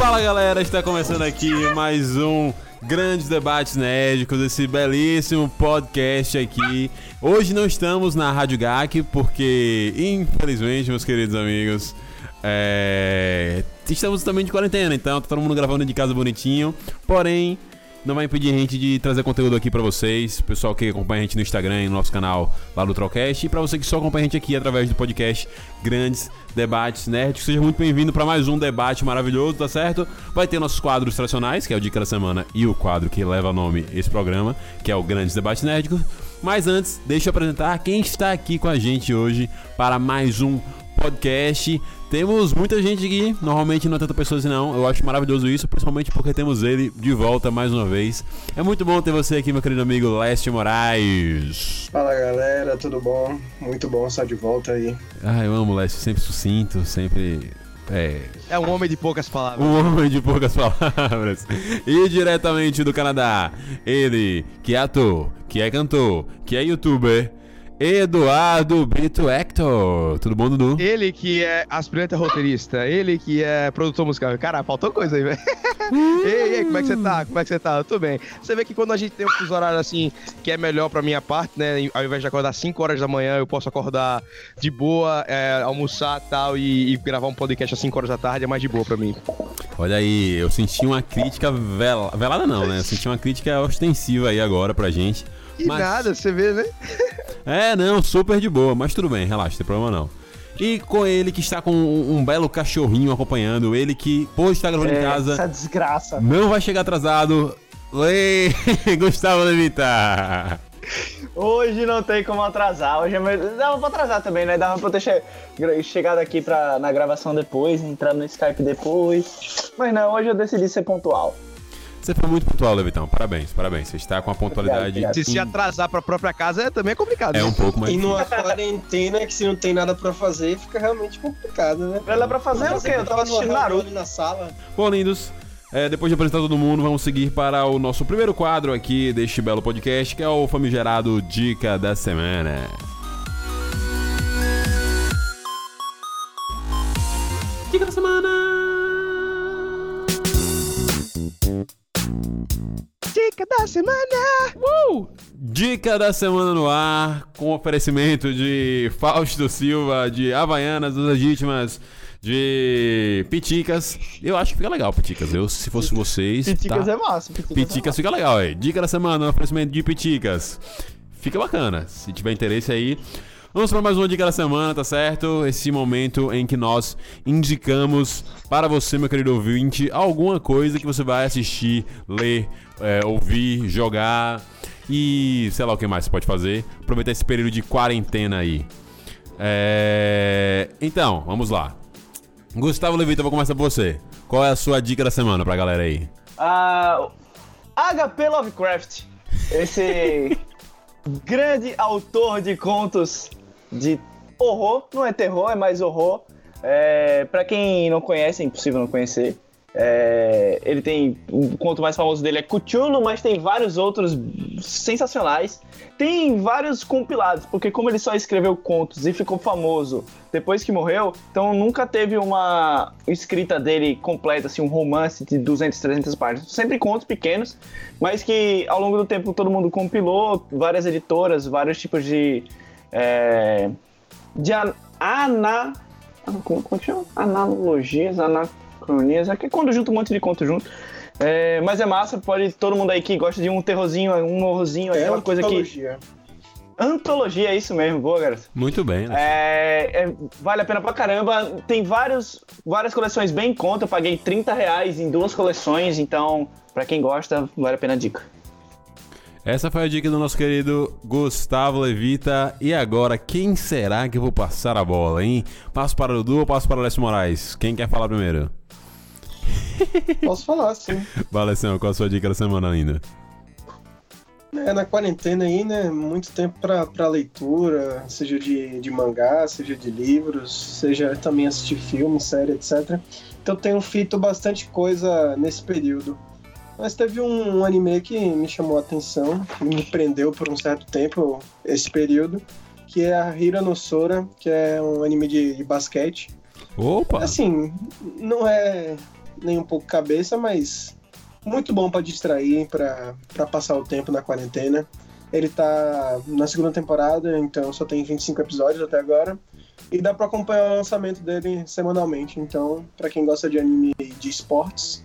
Fala galera, está começando aqui mais um Grandes Debates Nerdicos, esse belíssimo podcast aqui. Hoje não estamos na Rádio GAC porque, infelizmente, meus queridos amigos, é... estamos também de quarentena, então tá todo mundo gravando de casa bonitinho. Porém, não vai impedir a gente de trazer conteúdo aqui para vocês, pessoal que acompanha a gente no Instagram no nosso canal lá do Trollcast, e para você que só acompanha a gente aqui através do podcast Grandes Debates Nerds. Seja muito bem-vindo para mais um debate maravilhoso, tá certo? Vai ter nossos quadros tradicionais, que é o Dica da Semana e o quadro que leva nome esse programa, que é o Grandes Debates Nerdicos. Mas antes, deixa eu apresentar quem está aqui com a gente hoje para mais um podcast. Temos muita gente aqui, normalmente não é tanta pessoas assim não. Eu acho maravilhoso isso, principalmente porque temos ele de volta mais uma vez. É muito bom ter você aqui, meu querido amigo Leste Moraes. Fala galera, tudo bom? Muito bom estar de volta aí. Ah, eu amo o Leste, sempre sucinto, sempre é. É um homem de poucas palavras. Um homem de poucas palavras. E diretamente do Canadá, ele, que é ator, que é cantor, que é youtuber, Eduardo Brito Hector. Tudo bom, Dudu? Ele que é aspirante a roteirista, ele que é produtor musical. Cara, faltou coisa aí, velho. ei, ei, como é que você tá? Como é que você tá? Tô bem. Você vê que quando a gente tem um fuso horário assim, que é melhor pra minha parte, né? Ao invés de acordar 5 horas da manhã, eu posso acordar de boa, é, almoçar tal, e, e gravar um podcast às 5 horas da tarde, é mais de boa pra mim. Olha aí, eu senti uma crítica vela... velada não, né? Eu senti uma crítica ostensiva aí agora pra gente. E mas... nada, você vê, né? é, não, super de boa, mas tudo bem, relaxa, não tem problema não. E com ele que está com um, um belo cachorrinho acompanhando, ele que pode estar gravando é, em casa. Essa desgraça. Não vai chegar atrasado. Oi, Gustavo Levitar. Hoje não tem como atrasar. Hoje é meu... Dava pra atrasar também, né? Dava pra eu ter che... chegado aqui pra... na gravação depois, entrado no Skype depois. Mas não, hoje eu decidi ser pontual. Você foi muito pontual, Levitão. Parabéns, parabéns. Você está com a pontualidade. Obrigado, obrigado. Se se atrasar pra própria casa é, também é complicado. É um pouco mais. E numa quarentena que se não tem nada pra fazer, fica realmente complicado, né? Ela pra fazer o quê? Eu tava assistindo Naruto na sala. Bom, lindos. É, depois de apresentar todo mundo, vamos seguir para o nosso primeiro quadro aqui deste belo podcast, que é o famigerado Dica da Semana. Dica da Semana! Dica da semana! Uh! Dica da semana no ar, com oferecimento de Fausto Silva, de Havaianas dos Legítimas, de Piticas. Eu acho que fica legal, Piticas. Eu, se fosse vocês. Piticas tá? é massa. Piticas, Piticas é fica legal, aí. Dica da semana, oferecimento de Piticas. Fica bacana. Se tiver interesse aí. Vamos para mais uma dica da semana, tá certo? Esse momento em que nós indicamos para você, meu querido ouvinte, alguma coisa que você vai assistir, ler, é, ouvir, jogar e sei lá o que mais você pode fazer. Aproveitar esse período de quarentena aí. É... Então, vamos lá. Gustavo Levita, vou começar por você. Qual é a sua dica da semana pra galera aí? Uh, ah, HP Lovecraft. Esse grande autor de contos de horror, não é terror, é mais horror. É, para quem não conhece, é impossível não conhecer. É, ele tem. O conto mais famoso dele é Cthulhu, mas tem vários outros sensacionais. Tem vários compilados, porque como ele só escreveu contos e ficou famoso depois que morreu, então nunca teve uma escrita dele completa, assim, um romance de 200, 300 páginas. Sempre contos pequenos, mas que ao longo do tempo todo mundo compilou, várias editoras, vários tipos de. É, de ana Como, como chama? Analogias, anacronias. É que é quando junta um monte de conto junto. É, mas é massa, pode todo mundo aí que gosta de um terrorzinho, um horrorzinho, É aquela uma coisa que. antologia. Antologia, é isso mesmo, boa, garoto. Muito bem, né? É, é, vale a pena pra caramba. Tem vários, várias coleções bem em conta. Eu paguei 30 reais em duas coleções, então, pra quem gosta, vale a pena a dica. Essa foi a dica do nosso querido Gustavo Levita. E agora, quem será que eu vou passar a bola, hein? Passo para o Dudu ou passo para o Alessio Moraes? Quem quer falar primeiro? Posso falar, sim. Vai, qual a sua dica da semana ainda? É, na quarentena aí, né? Muito tempo pra, pra leitura, seja de, de mangá, seja de livros, seja também assistir filme, série, etc. Então tenho feito bastante coisa nesse período. Mas teve um, um anime que me chamou a atenção, que me prendeu por um certo tempo, esse período, que é a Hira no Sora, que é um anime de, de basquete. Opa! Assim, não é nem um pouco cabeça, mas muito bom pra distrair, pra passar o tempo na quarentena. Ele tá na segunda temporada, então só tem 25 episódios até agora. E dá pra acompanhar o lançamento dele semanalmente. Então, pra quem gosta de anime de esportes,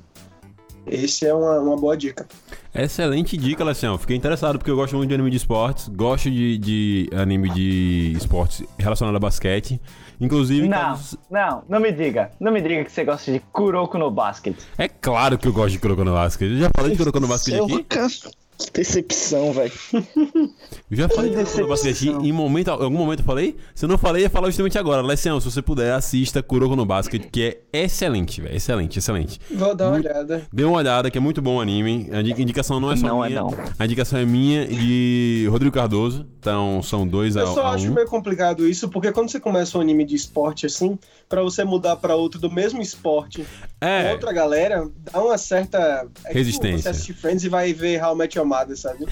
esse é uma, uma boa dica. Excelente dica, Alessio. Fiquei interessado porque eu gosto muito de anime de esportes, gosto de, de anime de esportes relacionado a basquete. Inclusive, Não, caso- não, não me diga. Não me diga que você gosta de Kuroko no Basket. é claro que eu gosto de Kuroko no Basket. Eu já falei de Kuroko no Basket aqui? canso. Decepção, velho. Eu já falei Que decepção. Em, momento, em algum momento eu falei? Se eu não falei, eu ia falar justamente agora. Alessio, se você puder, assista Kuroko no Basket, que é excelente, velho. Excelente, excelente. Vou dar uma Muito- olhada. Dê uma olhada, que é muito bom o anime. A indi- indicação não é só Não é minha. não. A indicação é minha e de Rodrigo Cardoso. Então, são dois a, Eu só a acho um. meio complicado isso, porque quando você começa um anime de esporte assim, pra você mudar pra outro do mesmo esporte com É, outra galera, dá uma certa. É tipo Resistência. você assistir Friends e vai ver How Met Your Mother, sabe?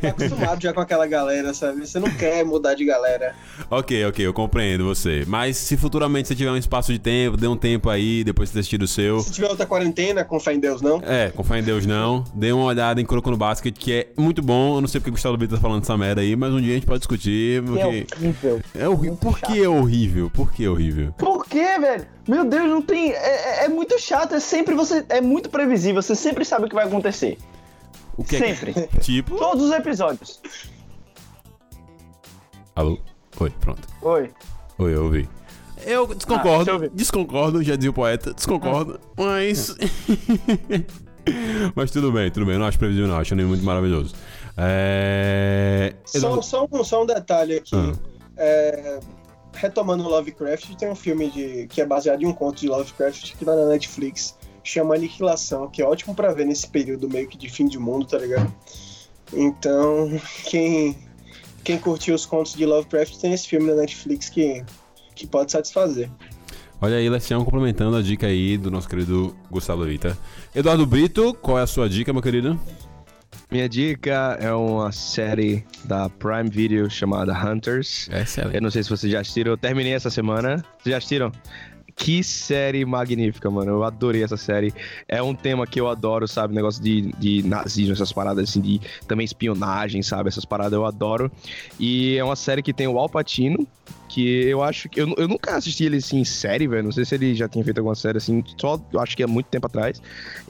Tá acostumado já com aquela galera, sabe? Você não quer mudar de galera. ok, ok, eu compreendo você. Mas se futuramente você tiver um espaço de tempo, dê um tempo aí, depois de ter assistido o seu. Se tiver outra quarentena, com fé em Deus, não. É, com fé em Deus não. Dê uma olhada em Kuroko no Basket, que é muito bom. Eu não sei porque o Gustavo Brito tá falando essa merda aí, mas um dia a gente pode discutir. É Porque... horrível. É horrível. Por que é horrível? Por que é horrível? Por quê, velho? Meu Deus, não tem. É, é- é muito chato, é sempre você. É muito previsível, você sempre sabe o que vai acontecer. O que Sempre. é que... Tipo... Todos os episódios. Alô? Oi, pronto. Oi. Oi, eu ouvi. Eu Ah, deixa eu desconcordo, desconcordo, já dizia o poeta, desconcordo, mas. mas tudo bem, tudo bem, não acho previsível, não, acho anime muito maravilhoso. É. Só, só, um, só um detalhe aqui. Ah. É, retomando o Lovecraft, tem um filme de, que é baseado em um conto de Lovecraft que tá na Netflix, chama Aniquilação, que é ótimo pra ver nesse período meio que de fim de mundo, tá ligado? Então, quem, quem curtiu os contos de Lovecraft tem esse filme na Netflix que, que pode satisfazer. Olha aí, Lecião complementando a dica aí do nosso querido Gustavo Levita. Eduardo Brito, qual é a sua dica, meu querido? Minha dica é uma série da Prime Video chamada Hunters. Eu Excelente. não sei se vocês já assistiram, eu terminei essa semana. Vocês já assistiram? Que série magnífica, mano. Eu adorei essa série. É um tema que eu adoro, sabe? Negócio de, de nazismo, essas paradas assim, de também espionagem, sabe? Essas paradas eu adoro. E é uma série que tem o Al Pacino, que eu acho que. Eu, eu nunca assisti ele assim em série, velho. Não sei se ele já tinha feito alguma série assim, só eu acho que é muito tempo atrás.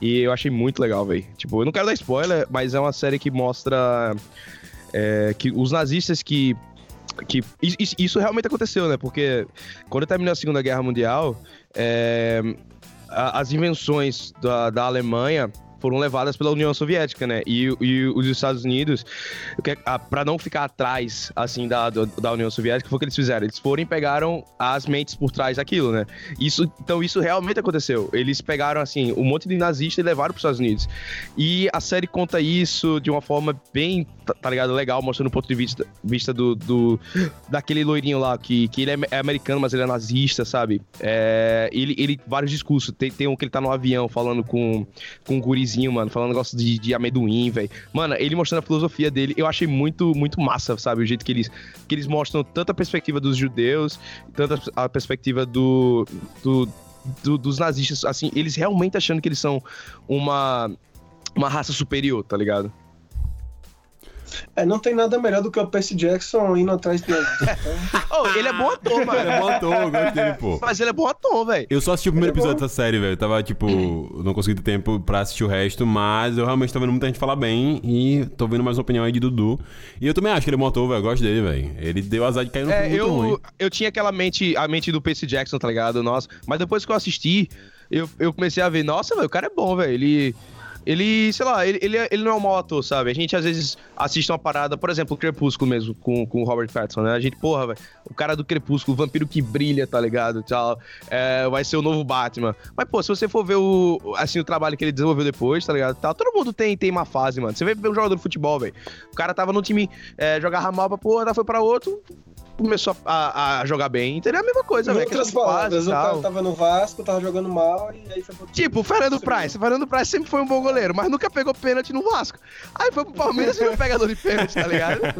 E eu achei muito legal, velho. Tipo, eu não quero dar spoiler, mas é uma série que mostra é, que os nazistas que. Que isso- realmente aconteceu, né? Porque quando terminou a Segunda Guerra Mundial, é, as invenções da, da Alemanha foram levadas pela União Soviética, né? E, e os Estados Unidos, para não ficar atrás, assim, da, da União Soviética, foi o que eles fizeram. Eles foram e pegaram as mentes por trás daquilo, né? Isso, então isso realmente aconteceu. Eles pegaram, assim, um monte de nazista e levaram para os Estados Unidos. E a série conta isso de uma forma bem, tá, tá ligado, legal, mostrando o ponto de vista, vista do, do daquele loirinho lá, que, que ele é, é americano, mas ele é nazista, sabe? É, ele, ele, vários discursos. Tem, tem um que ele tá no avião falando com, com um gurizinho, mano, falando negócio de, de amendoim, velho. Mano, ele mostrando a filosofia dele, eu achei muito, muito massa, sabe? O jeito que eles, que eles mostram tanto a perspectiva dos judeus, tanto a, a perspectiva do, do, do- dos nazistas, assim, eles realmente achando que eles são uma, uma raça superior, tá ligado? É, não tem nada melhor do que o Percy Jackson indo atrás de então... oh, ele é bom ator, mano. Ele é bom ator, eu gosto dele, pô. Mas ele é bom ator, velho. Eu só assisti o primeiro Ele é episódio dessa série, velho. Eu tava, tipo, não consegui ter tempo pra assistir o resto, mas eu realmente tô vendo muita gente falar bem e tô vendo mais uma opinião aí de Dudu. E eu também acho que ele é bom ator, velho. Eu gosto dele, velho. Ele deu azar de cair no É, filme muito ruim. eu, eu tinha aquela mente, a mente do Percy Jackson, tá ligado? Nossa. Mas depois que eu assisti, eu, eu comecei a ver, nossa, velho, o cara é bom, velho. Ele. Ele, sei lá, ele, ele, é- ele não é um mau ator, sabe? A gente às vezes assiste uma parada, por exemplo, o Crepúsculo mesmo, com, com o Robert Pattinson, né? A gente, porra, velho, o cara do Crepúsculo, o vampiro que brilha, tá ligado? Tal, é, vai ser o novo Batman. Mas, pô, se você for ver o, assim, o trabalho que ele desenvolveu depois, tá ligado? Tal, todo mundo tem, tem uma fase, mano. Você vê um jogador de futebol, velho. O cara tava no time, é, jogava mal pra porra, foi pra outro, começou a, a jogar bem. Entendeu? É a mesma coisa, velho. outras palavras, o tal. cara tava no Vasco, tava jogando mal e aí foi pro Tipo, o Fernando Price. O Fernando Price sempre foi um bom goleiro, mas nunca pegou pênalti no Vasco. Aí foi pro Palmeiras e virou pegador de pênalti, tá ligado?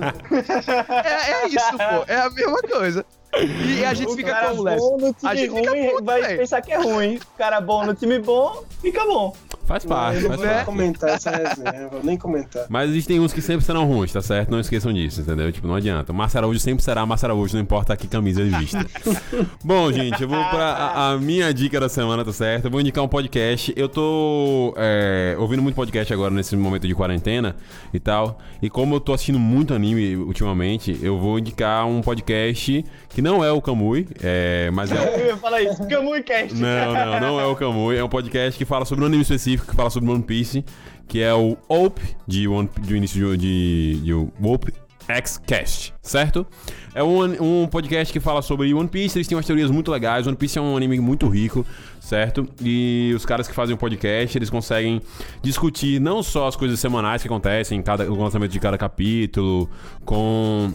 É, é isso, pô. É a mesma coisa. E a gente O fica cara Léo? bom no A time gente fica ruim puto, vai velho. pensar que é ruim. O cara bom no time bom, fica bom. Faz parte, eu faz não vou parte. comentar essa resenha, vou nem comentar. Mas existem uns que sempre serão ruins, tá certo? Não esqueçam disso, entendeu? Tipo, não adianta. O Márcio Araújo sempre será Márcio Araújo, não importa que camisa ele vista. Bom, gente, eu vou pra a, a minha dica da semana, tá certo? Eu vou indicar um podcast. Eu tô é, ouvindo muito podcast agora nesse momento de quarentena e tal. E como eu tô assistindo muito anime ultimamente, eu vou indicar um podcast que não é o Kamui, é, mas é, Eu ia falar isso, Camui Cast. não, não, não é o Kamui. É um podcast que fala sobre um anime específico, que fala sobre One Piece, que é o Ope, de One, do início de, de, de Ope X Cast, certo? É um, um podcast que fala sobre One Piece, eles têm umas teorias muito legais. One Piece é um anime muito rico, certo? E os caras que fazem o podcast, eles conseguem discutir não só as coisas semanais que acontecem em cada, no lançamento de cada capítulo, com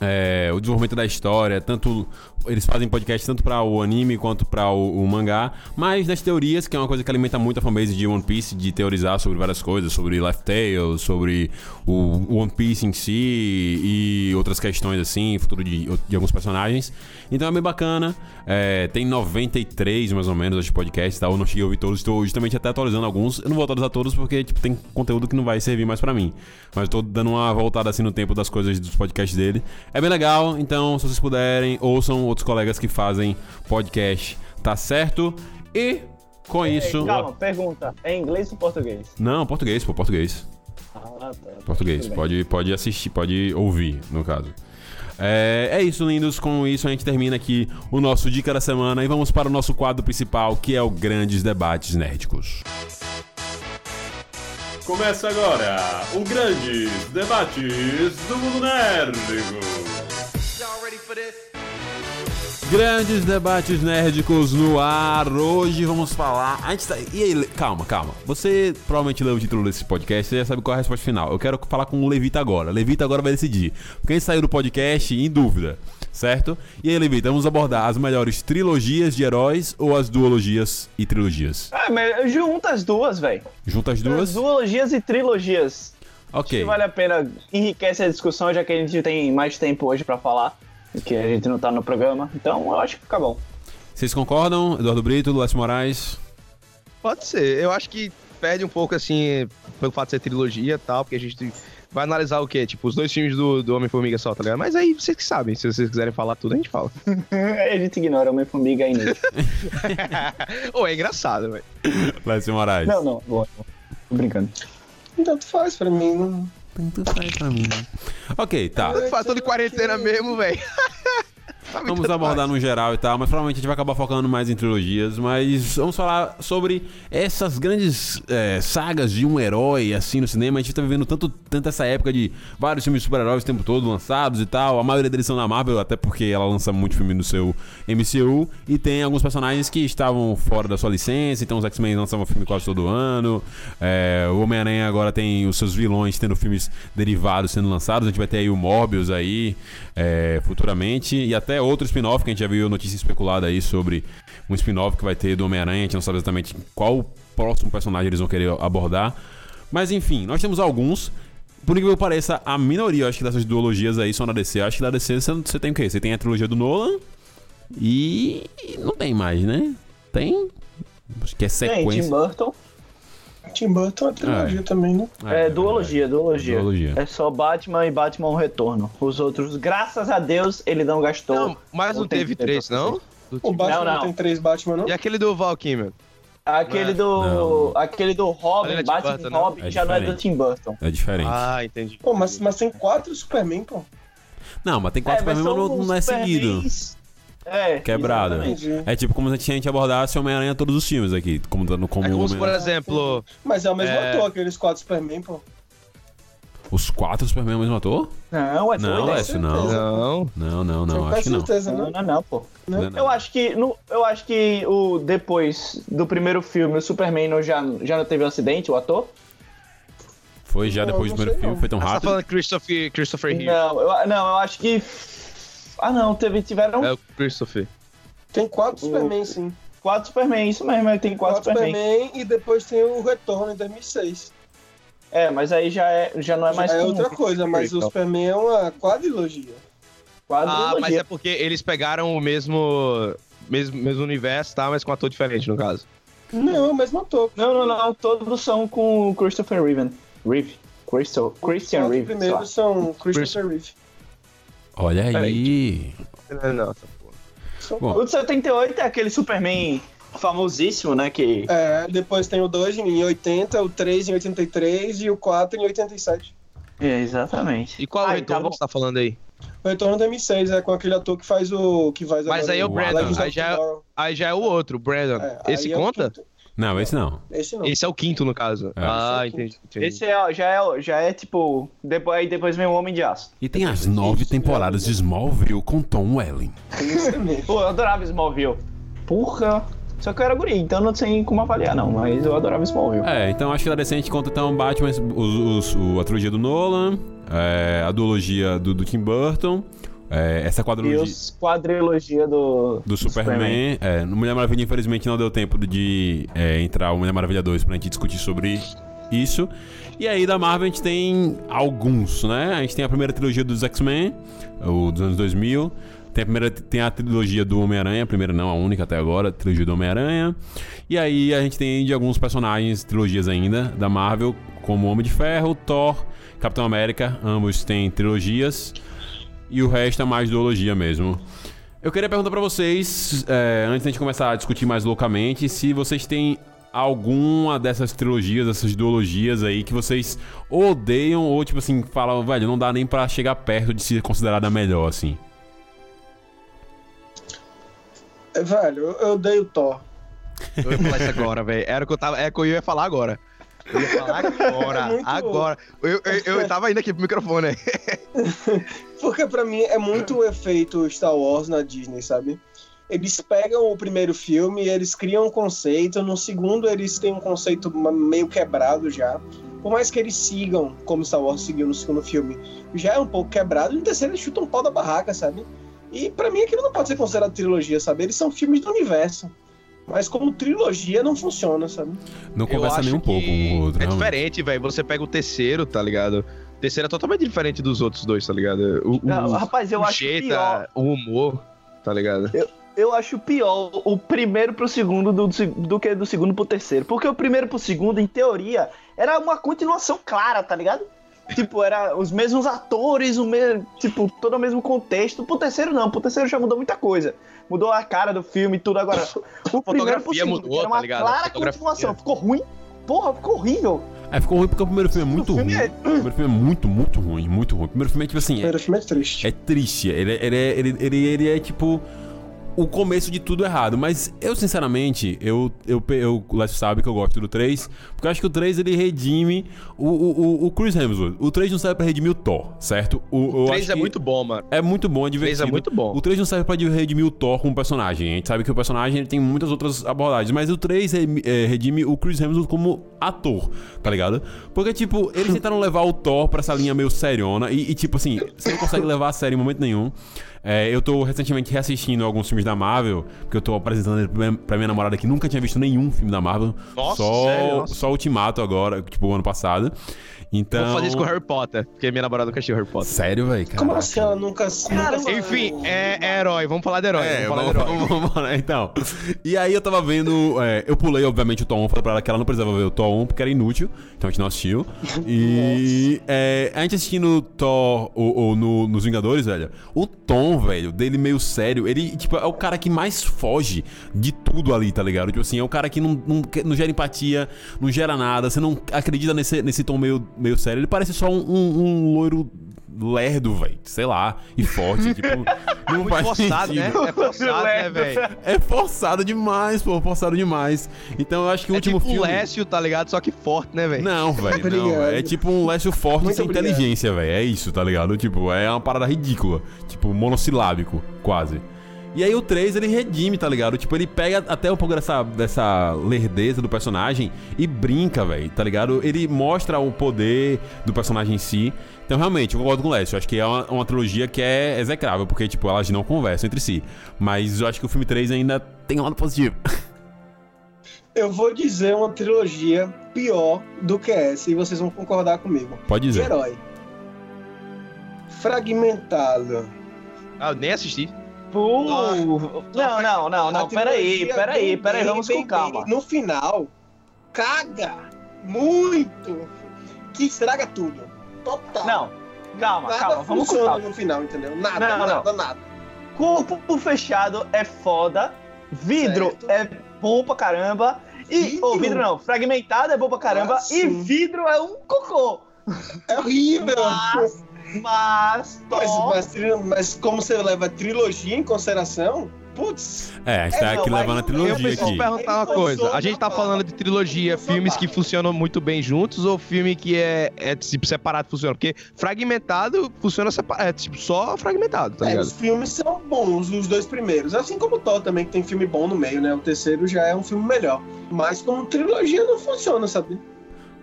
é, o desenvolvimento da história, tanto eles fazem podcast tanto para o anime quanto para o, o mangá, mas das teorias, que é uma coisa que alimenta muito a fanbase de One Piece, de teorizar sobre várias coisas, sobre Life Tale, sobre o, One Piece em si e outras questões assim, futuro de, de alguns personagens. Então é bem bacana. É, tem 93 mais ou menos os podcasts, tá? Eu não cheguei a ouvir todos, estou justamente até atualizando alguns. Eu não vou atualizar todos porque tipo, tem conteúdo que não vai servir mais pra mim. Mas eu tô dando uma voltada assim no tempo das coisas dos podcasts dele. É bem legal, então se vocês puderem, ouçam outros colegas que fazem podcast, tá certo? E com isso. Ei, calma, pergunta. É inglês ou português? Não, português, pô, português. Ah, tá. Português, Tudo bem. pode, pode assistir, pode ouvir, no caso. É, é isso, lindos. Com isso, a gente termina aqui o nosso Dica da Semana e vamos para o nosso quadro principal, que é o Grandes Debates Nerdicos. Começa agora o Grandes Debates do Mundo Nérdico. Grandes debates nerdicos no ar. Hoje vamos falar. A gente tá... E aí, calma, calma. Você provavelmente leu o título desse podcast, você já sabe qual é a resposta final. Eu quero falar com o Levita agora. Levita agora vai decidir. Quem saiu do podcast em dúvida, certo? E aí, Levita, vamos abordar as melhores trilogias de heróis ou as duologias e trilogias? Ah, mas junta as duas, velho. Junta as duas? Duologias e trilogias. Ok. Que vale a pena, enriquece a discussão, já que a gente tem mais tempo hoje pra falar. Que a gente não tá no programa. Então eu acho que fica bom. Vocês concordam? Eduardo Brito, Lécio Moraes? Pode ser. Eu acho que perde um pouco, assim, pelo fato de ser trilogia e tal, porque a gente vai analisar o quê? Tipo, os dois filmes do, do Homem-Formiga só, tá ligado? Mas aí vocês que sabem. Se vocês quiserem falar tudo, a gente fala. a gente ignora o Homem-Formiga aí nisso. Ô, é engraçado, velho. Lécio Moraes. não, não, boa. Tô brincando. Tanto faz pra mim, não. Tanto faz pra mim. Ok, tá. Tanto faz, tô de quarentena mesmo, velho. Vamos abordar no geral e tal, mas provavelmente a gente vai acabar focando mais em trilogias. Mas vamos falar sobre essas grandes é, sagas de um herói assim no cinema. A gente tá vivendo tanto, tanto essa época de vários filmes de super-heróis o tempo todo lançados e tal. A maioria deles são na Marvel, até porque ela lança muito filme no seu MCU. E tem alguns personagens que estavam fora da sua licença. Então os X-Men lançavam filme quase todo ano. É, o Homem-Aranha agora tem os seus vilões tendo filmes derivados sendo lançados. A gente vai ter aí o Morbius aí é, futuramente. E até outro spin-off que a gente já viu notícia especulada aí sobre um spin-off que vai ter do Homem-Aranha. A gente não sabe exatamente qual próximo personagem eles vão querer abordar. Mas enfim, nós temos alguns. Por incrível que pareça, a minoria, acho que dessas duologias aí são na DC. Acho que da DC você, tem o quê? Você tem a trilogia do Nolan e não tem mais, né? Tem? Acho que é Tem Tim sequência. Burton. Tim Burton é trilogia também, né? É, duologia, duologia. Duologia. É só Batman e Batman o Retorno. Os outros, graças a Deus, ele não gastou. Não, mas não teve três, não? O Batman Não, não, não. tem três Batman, não? E aquele do Val Kilmer? Aquele do. Não. Aquele do Robin, é Batman Burton, né? Robin, É já não é do. Tim Burton. É diferente. Ah, entendi. Pô, mas, mas tem quatro Superman, pô. Não, mas tem quatro mas Superman, não, não é seguido. É. Quebrado. exatamente. É tipo como se a gente abordasse Homem-Aranha todos os filmes aqui. Como, dando como É como se, por exemplo, Mas é o mesmo É. ator, aqueles quatro Superman, pô. Os quatro Superman é o mesmo ator? Não, é Não, Lécio, não. não. Não, não, Tenho não. Acho que não. certeza, Não, não, não, pô. Não não. Eu acho que no, eu acho que o depois do primeiro filme o Superman não já, já não teve um acidente, o ator? Foi já Não, depois do primeiro filme, foi tão Ah, você tá rápido. falando Christopher, Christopher Reeve. Não, eu, não, eu acho que Ah, não, teve tiveram É o Christopher. Tem quatro O- Superman, sim. quatro Superman, isso mesmo, aí tem quatro, Quatro Superman. Superman e depois tem o Retorno em 2006. É, mas aí já é já não é mais é comum. outra coisa, mas o Então. Superman é uma quadrilogia. Quadrilogia. Ah, mas é porque eles pegaram o mesmo, mesmo, mesmo universo, tá? Mas com ator diferente, no caso. Não, é o mesmo ator. Não, não, não, todos são com o Christopher Reeve. Reeve. Christo, Christian Os Reeve. lá. primeiros são Christopher Reeve. Olha aí. Nossa. São Bom. O de 78 é aquele Superman famosíssimo, né? Que. É, depois tem o 2 em 80, o 3 em 83 e o 4 em 87. É, exatamente. E qual é o tá retorno bom. que você tá falando aí? O Retorno em 2006 é com aquele ator que faz o. Que faz Mas aí é o Brandon, aí já é-. Aí já é o outro, o Brandon. É, Esse é o conta? quinto. Não, esse não. Esse não. Esse é o quinto, no caso. É. Ah, Esse é o entendi. entendi. Esse é, já, é, já é tipo. Depois, aí depois vem o Homem de Aço. E tem as nove temporadas de Smallville com Tom Welling. Isso mesmo. Pô, eu adorava Smallville. Porra. Só que eu era guri, então não sei como avaliar, não. Mas eu adorava Smallville. É, então acho que da decente conta então Batman, os, os- o- a trilogia do Nolan, é, a duologia do, do Tim Burton, é, essa E quadrilogia os quadrilogia do. do Superman. É, no Mulher Maravilha, infelizmente, não deu tempo de é, entrar o Mulher Maravilha 2 pra gente discutir sobre isso. E aí da Marvel a gente tem alguns, né? A gente tem a primeira trilogia dos X-Men, o dos anos 2000. Tem a, primeira, tem a trilogia do Homem-Aranha, a primeira não, a única até agora, a trilogia do Homem-Aranha. E aí a gente tem de alguns personagens, trilogias ainda, da Marvel, como Homem de Ferro, Thor, Capitão América, ambos têm trilogias. E o resto é mais duologia mesmo. Eu queria perguntar pra vocês, é, antes da gente começar a discutir mais loucamente, se vocês têm alguma dessas trilogias, dessas duologias aí que vocês odeiam ou tipo assim, falam, velho, não dá nem pra chegar perto de ser considerada melhor assim. Velho, eu, odeio o Thor. Eu ia falar isso agora, velho. Era o que eu tava. É o que eu ia falar agora. Eu ia falar agora. É Agora. Eu, eu, eu tava indo aqui pro microfone. Porque pra mim é muito o efeito Star Wars na Disney, sabe? Eles pegam o primeiro filme e eles criam um conceito, no segundo eles têm um conceito meio quebrado já. Por mais que eles sigam como Star Wars seguiu no segundo filme, já é um pouco quebrado, e no terceiro eles chutam um pau da barraca, sabe? E pra mim aquilo não pode ser considerado trilogia, sabe? Eles são filmes do universo. Mas como trilogia não funciona, sabe? Não Eu conversa acho nem um pouco um o outro. É diferente, velho. Você pega o terceiro, tá ligado? O terceiro é totalmente diferente dos outros dois, tá ligado? O, o- Não, rapaz, eu o acho jeito, pior. o humor, tá ligado? Eu acho pior o primeiro pro segundo do, do que do segundo pro terceiro. Porque o primeiro pro segundo, em teoria, era uma continuação clara, tá ligado? Tipo, era os mesmos atores, o mesmo, tipo, todo o mesmo contexto. Pro terceiro não, pro terceiro já mudou muita coisa. Mudou a cara do filme e tudo agora. O primeiro pro fotografia segundo, mudou, que era tá uma? A clara continuação. Ficou ruim? Porra, ficou horrível. É, ficou ruim porque o primeiro filme é muito O ruim. filme é- O primeiro filme é muito, muito ruim, muito ruim. O primeiro filme é tipo assim, O é, primeiro filme é triste. é triste. Ele, é- ele, é- ele, ele, ele é tipo o começo de tudo errado. Mas eu, sinceramente, eu, eu, eu, o Lécio sabe que eu gosto do 3, porque eu acho que o 3 ele redime o, o, o, Chris Hemsworth. O 3 não serve pra redimir o Thor, certo? O, O 3 acho é muito bom, mano. É muito bom, é O 3 divertido. é muito bom. O 3 não serve pra redimir o Thor como personagem. A gente sabe que o personagem ele tem muitas outras abordagens. Mas o 3 re- é, redime o Chris Hemsworth como ator, tá ligado? Porque, tipo, eles tentaram levar o Thor pra essa linha meio seriona. E, e, tipo assim, você não consegue levar a sério em momento nenhum. É, eu tô recentemente reassistindo alguns filmes da Marvel, porque eu tô apresentando ele pra minha- pra minha namorada que nunca tinha visto nenhum filme da Marvel. Nossa, só, sério? Nossa. só Ultimato agora, tipo, o ano passado. Então. Vou fazer isso com Harry Potter, porque minha namorada nunca assistiu Harry Potter. Sério, velho? Como assim ela nunca. Nunca Enfim, é, é herói, vamos falar de herói. É, vamos falar vamos, de herói. vamos, vamos, né? Então. E aí eu tava vendo. é, eu pulei, obviamente, o Thor 1, falei pra ela que ela não precisava ver o Thor 1 porque era inútil. Então a gente não assistiu. E é, a gente assistindo Thor ou, ou no, nos Vingadores, velho. O tom, velho, dele meio sério, ele, tipo, é o cara que mais foge de tudo ali, tá ligado? Tipo assim, é o cara que não, não, não gera empatia, não gera nada, você não acredita nesse, nesse tom meio, meio sério. Ele parece só um, um, um loiro lerdo, velho. Sei lá, e forte, tipo. Não Muito faz forçado, né? sentido. É forçado, né, velho? É forçado demais, pô, forçado demais. Então eu acho que o É último tipo filme. o Lécio, tá ligado? Só que forte, né, velho? Não, velho, não. Obrigado. É tipo um Lécio forte Muito sem obrigado. inteligência, velho. É isso, tá ligado? Tipo, é uma parada ridícula. Tipo, monossilábico, quase. E aí o 3, ele redime, tá ligado? Tipo, ele pega até um pouco dessa, dessa lerdeza do personagem e brinca, velho, tá ligado? Ele mostra o poder do personagem em si. Então, realmente, eu concordo com o Lécio. Eu acho que é uma, uma trilogia que é execrável, porque, tipo, elas não conversam entre si. Mas eu acho que o filme 3 ainda tem um lado positivo. Eu vou dizer uma trilogia pior do que essa, e vocês vão concordar comigo. Pode De dizer. herói. Fragmentado. Ah, eu nem assisti. Pô, não, não, não, A não, peraí, peraí, peraí, vamos com calma. No final, caga muito. Que estraga tudo. Total. Não, calma, Nada calma, vamos com calma. no final, entendeu? Nada, Não, não. nada, nada. Corpo fechado é foda, vidro Certo. é bom pra caramba, e. Vidro? Ô, vidro não, fragmentado é bom pra caramba, Ah, e vidro é um cocô. É horrível. Mas, mas, Mas, mas, mas como você leva a trilogia em consideração, putz, É, a gente É, tá não, aqui mas levando a eu Eu trilogia preciso aqui. perguntar uma coisa. A gente tá falando de trilogia, filmes que funcionam muito bem juntos ou filme que é, é tipo separado funciona? Porque fragmentado funciona separado, é tipo só fragmentado, tá é, ligado? os filmes são bons, os dois primeiros. Assim como o Thor também, que tem filme bom no meio, né? O terceiro já é um filme melhor. Mas como trilogia não funciona, sabe?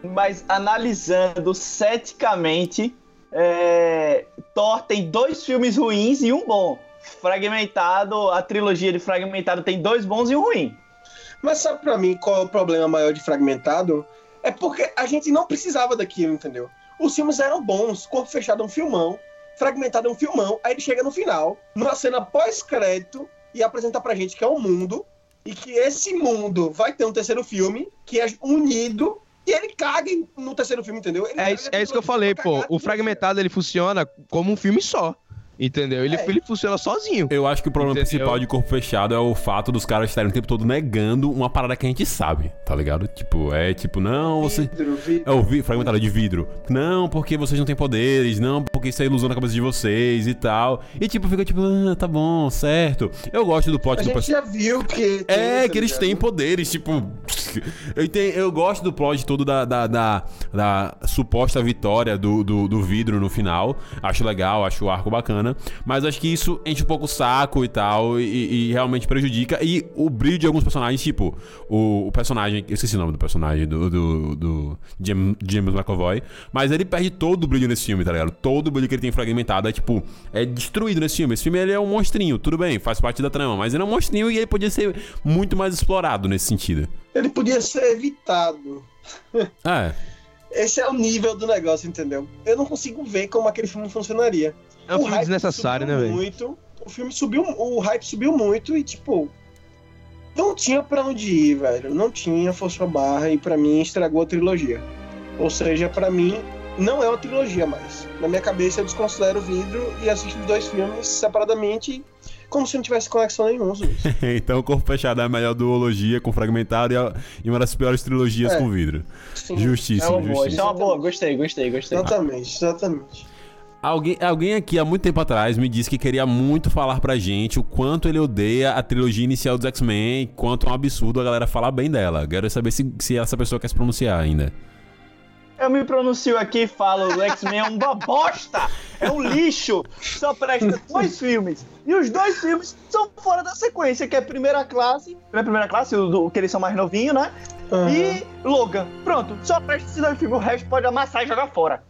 mas analisando ceticamente, é, Thor tem dois filmes ruins e um bom. Fragmentado, a trilogia de Fragmentado tem dois bons e um ruim. Mas sabe pra mim qual é o problema maior de Fragmentado? É porque a gente não precisava daquilo, entendeu? Os filmes eram bons, Corpo Fechado é um filmão, Fragmentado é um filmão, aí ele chega no final, numa cena pós-crédito, e apresenta pra gente que é um mundo, e que esse mundo vai ter um terceiro filme, que é unido, e ele caga no terceiro filme, entendeu? Ele É isso, é isso que eu falei, pô. O fragmentado ele funciona como um filme só. Entendeu? Ele, É. ele funciona sozinho. Eu acho que o problema Entendeu? principal de corpo fechado é o fato dos caras estarem o tempo todo negando uma parada que a gente sabe, tá ligado? Tipo, é tipo, não, você. Vidro, vidro. É o vi fragmentado de vidro. Não, porque vocês não têm poderes. Não, porque isso é ilusão na cabeça de vocês e tal. E tipo, fica tipo, ah, tá bom, certo. Eu gosto do plot A do gente personagem. já viu que. É, tá que eles têm poderes, tipo. Eu, entendo, eu gosto do plot todo da, da, da- da suposta vitória do, do, do vidro no final. Acho legal, acho o arco bacana. Mas acho que isso enche um pouco o saco e tal. E, e realmente prejudica. E o brilho de alguns personagens, tipo, o, o personagem. Eu esqueci o nome do personagem do, do, do James, James McAvoy. Mas ele perde todo o brilho nesse filme, tá ligado? Todo o brilho que ele tem fragmentado é, tipo, é destruído nesse filme. Esse filme ele é um monstrinho, tudo bem, faz parte da trama. Mas ele é um monstrinho e ele podia ser muito mais explorado nesse sentido. Ele podia ser evitado. É. Esse é o nível do negócio, entendeu? Eu não consigo ver como aquele filme funcionaria. É um O filme hype desnecessário, né, velho? Muito, o filme subiu, o hype subiu muito e, tipo, não tinha pra onde ir, velho. Não tinha força barra e pra mim estragou a trilogia. Ou seja, pra mim não é uma trilogia mais. Na minha cabeça eu desconsidero o vidro e assisto os dois filmes separadamente, como se não tivesse conexão nenhuma. então o Corpo Fechado é a melhor duologia com fragmentado e, a- e uma das piores trilogias É. com vidro. Sim, É Justíssimo, uma boa, isso é uma boa, gostei, gostei, gostei. exatamente, exatamente. Alguém, alguém aqui há muito tempo atrás me disse que queria muito falar pra gente o quanto ele odeia a trilogia inicial dos X-Men e quanto é um absurdo a galera falar bem dela. Quero saber se, se essa pessoa quer se pronunciar ainda. Eu me pronuncio aqui e falo: o X-Men é uma bosta! É um lixo! Só presta dois filmes. E os dois filmes são fora da sequência, que é Primeira Classe. Não é Primeira Classe, o, do- que eles são mais novinhos, né? Aham. E Logan. Pronto, só presta esses dois filmes. O resto pode amassar e jogar fora.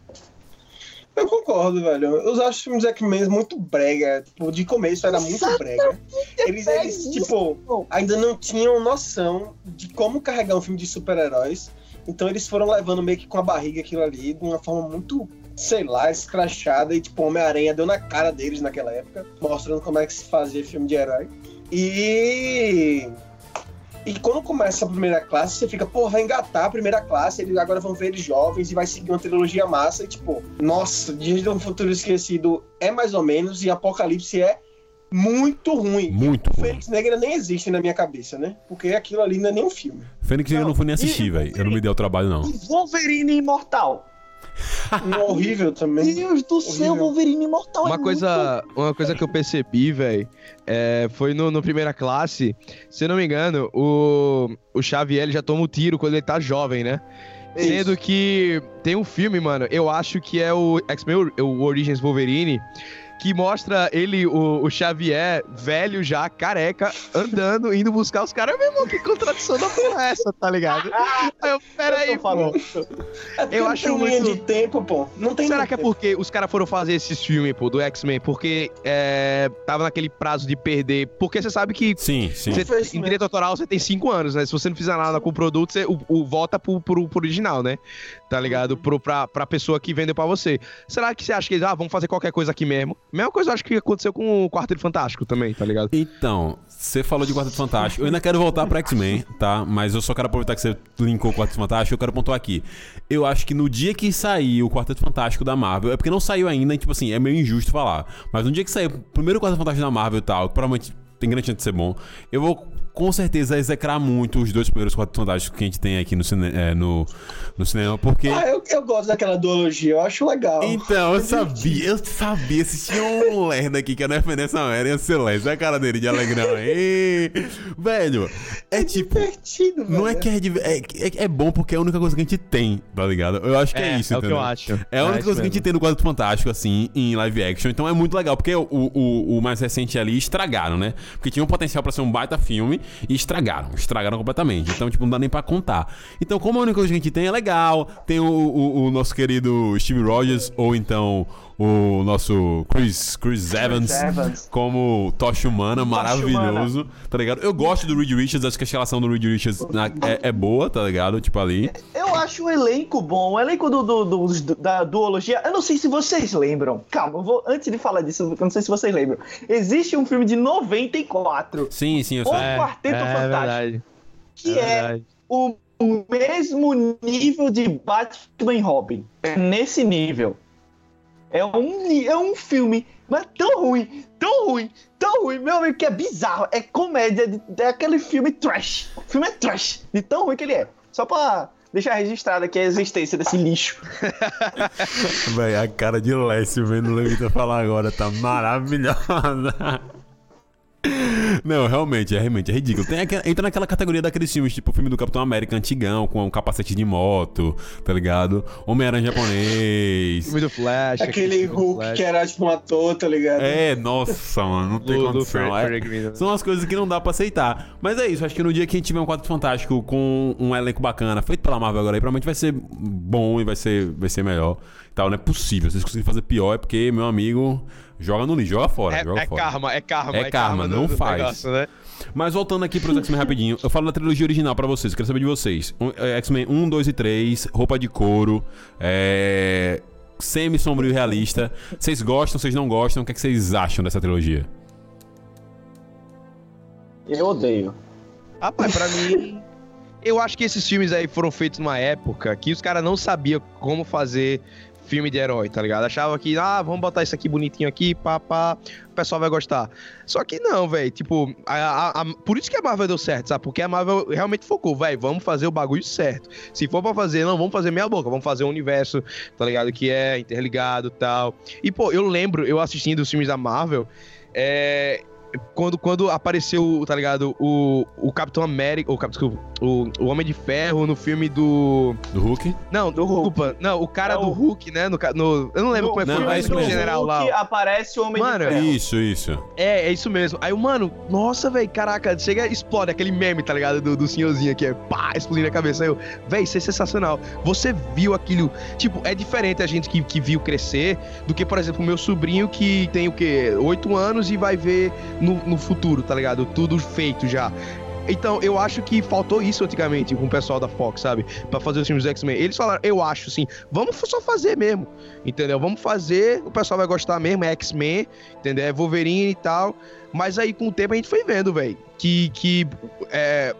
Eu concordo, velho. Eu acho os filmes X-Men muito brega. Tipo, de começo era muito brega. Eles, eles, tipo, ainda não tinham noção de como carregar um filme de super-heróis. Então eles foram levando meio que com a barriga aquilo ali, de uma forma muito, sei lá, escrachada. E tipo, Homem-Aranha deu na cara deles naquela época, mostrando como é que se fazia filme de herói. E. E quando começa a primeira classe, você fica, pô, vai engatar a primeira classe, eles agora vão ver eles jovens e vai seguir uma trilogia massa. E tipo, nossa, Dias de um Futuro Esquecido é mais ou menos, e Apocalipse é muito ruim. Muito O ruim. Fênix Negra nem existe na minha cabeça, né? Porque aquilo ali não é nem um filme. Fênix eu não fui nem assistir, velho. Eu não me dei o trabalho, não. E Wolverine Imortal. Um horrível também. Deus do céu, Horrível. Wolverine Imortal. Uma é coisa, uma coisa que eu percebi, velho, é, foi no, no primeira classe, se eu não me engano, o, o Xavier ele já toma o tiro quando ele tá jovem, né? muito- Sendo que tem um filme, mano, eu acho que é o X-Men, o- o Origins Wolverine, que mostra ele, o, o Xavier, velho já, careca, andando, indo buscar os caras. Meu irmão, que contradição da porra é essa, tá ligado? Aí eu, pera Eu aí, tô falando. pô. É Eu não acho tem linha muito- de tempo, pô. Não tem Será que é tempo. porque os caras foram fazer esses filmes, pô, do X-Men? Porque é, tava naquele prazo de perder. Porque você sabe que Sim, sim. isso em direito autoral você tem cinco anos, né? Se você não fizer nada com o produto, você, o, o volta pro, pro, pro original, né? Tá ligado? Pro, pra, pra pessoa que vendeu pra você. Será que você acha que eles, ah, vamos fazer qualquer coisa aqui mesmo? Mesma coisa eu acho que aconteceu com o Quarteto Fantástico também, tá ligado? Então, você falou de Quarteto Fantástico. Eu ainda quero voltar pra X-Men, tá? Mas eu só quero aproveitar que você linkou o Quarteto Fantástico. Eu quero pontuar aqui. Eu acho que no dia que sair o Quarteto Fantástico da Marvel, é porque não saiu ainda, e, tipo assim, é meio injusto falar. Mas no dia que sair o primeiro Quarteto Fantástico da Marvel e tal, provavelmente tem grande chance de ser bom, eu vou com certeza execrar muito os dois primeiros Quartetos Fantásticos que a gente tem aqui no, cine é, no, no cinema, porque. Ah, eu, eu gosto daquela duologia, eu acho legal. Então, eu sabia, eu sabia. Se tinha um lerdo aqui que ia defender essa merda, ia ser Leste. Olha a cara dele de alegrão aí. Velho, é tipo. divertido, velho. Não é que é, div- é, é, é bom porque é a única coisa que a gente tem, tá ligado? Eu acho que é, isso, é o que entendeu? eu acho. É a única isso coisa que a gente mesmo. tem no quadro fantástico, assim, em live action. Então é muito legal, porque o, o, o mais recente ali estragaram, né? Porque tinha um potencial pra ser um baita filme e estragaram. Estragaram completamente. Então, tipo, não dá nem pra contar. Então, como a única coisa que a gente tem é legal, tem o, o, o nosso querido Steve Rogers, ou então o nosso Chris, Chris Evans, Evans. como Tocha Humana, maravilhoso, tá ligado? Eu gosto do Reed Richards, acho que a escalação do Reed Richards na- é, é boa, tá ligado? Tipo ali. Eu acho o elenco bom. O elenco do, do- do- da duologia. Eu não sei se vocês lembram. Calma, eu vou, antes de falar disso, eu não sei se vocês lembram. Existe um filme de 94, Sim, sim, eu O sei. Quarteto Fantástico, verdade. que é, o, o mesmo nível de Batman e Robin. É nesse nível. É um, é um filme, mas tão ruim, tão ruim, tão ruim, meu amigo, que é bizarro. É comédia, de, é aquele filme trash. O filme é trash, de tão ruim que ele é. Só pra deixar registrado aqui a existência desse lixo. Véi, a cara de Lécio vendo o Levita falar agora tá maravilhosa. Não, realmente, é realmente é ridículo. Tem entra naquela categoria daqueles filmes, tipo o filme do Capitão América antigão, com um capacete de moto, tá ligado? Homem-Aranha japonês. Filme do Flash. Aquele do Hulk Flash. que era tipo um ator, tá ligado? É, nossa, mano, não tem Do- do condição. Fred- É- são as coisas que não dá pra aceitar. Mas é isso, acho que no dia que a gente tiver um quadro fantástico com um elenco bacana, feito pela Marvel agora aí, provavelmente vai ser bom e vai ser, vai ser melhor. Tal, não é possível. Se vocês conseguirem fazer pior, é porque, meu amigo, joga no lixo, joga fora. É, joga é fora. karma, é karma. É karma, do- não do faz. negócio, né? Mas voltando aqui pros X-Men rapidinho, eu falo da trilogia original pra vocês, eu quero saber de vocês. É, X-Men 1, 2 e 3, roupa de couro, é. Semi-sombrio realista. Vocês gostam, vocês não gostam? O que, é que vocês acham dessa trilogia? Eu odeio. Rapaz, pra mim. Eu acho que esses filmes aí foram feitos numa época que os caras não sabiam como fazer filme de herói, tá ligado? Achava que, ah, vamos botar isso aqui bonitinho aqui, pá, pá, o pessoal vai gostar. Só que não, velho, tipo, a- a- a- por isso que a Marvel deu certo, sabe? Porque a Marvel realmente focou, velho, vamos fazer o bagulho certo. Se for pra fazer, não, vamos fazer meia boca, vamos fazer um universo, tá ligado? Que é interligado tal. E, pô, eu lembro, eu assistindo os filmes da Marvel, é, quando, quando apareceu, tá ligado, o, o Capitão América, o, desculpa, o, o Homem de Ferro no filme do... Do Hulk? Não, Do Hulk. desculpa, não, o cara É do o- Hulk, né, no, no- eu não lembro No como é que Não, foi, é mas no mesmo. general lá, Hulk aparece o Homem Mano, de Ferro. Isso, isso. É, é isso mesmo. Aí o mano, nossa, velho, caraca, chega, explode aquele meme, tá ligado? Do, do senhorzinho aqui, é pá, explodindo a cabeça. Aí eu, véi, isso é sensacional. Você viu aquilo, tipo, é diferente a gente que, que viu crescer do que, por exemplo, o meu sobrinho que tem o quê? Oito anos e vai ver no, no futuro, tá ligado? Tudo feito já. Então, eu acho que faltou isso antigamente com o pessoal da Fox, sabe? Pra fazer os filmes do X-Men. Eles falaram, eu acho, assim, vamos só fazer mesmo, entendeu? Vamos fazer, o pessoal vai gostar mesmo, é X-Men, entendeu? É Wolverine e tal. Mas aí, com o tempo, a gente foi vendo, velho, que, que, é,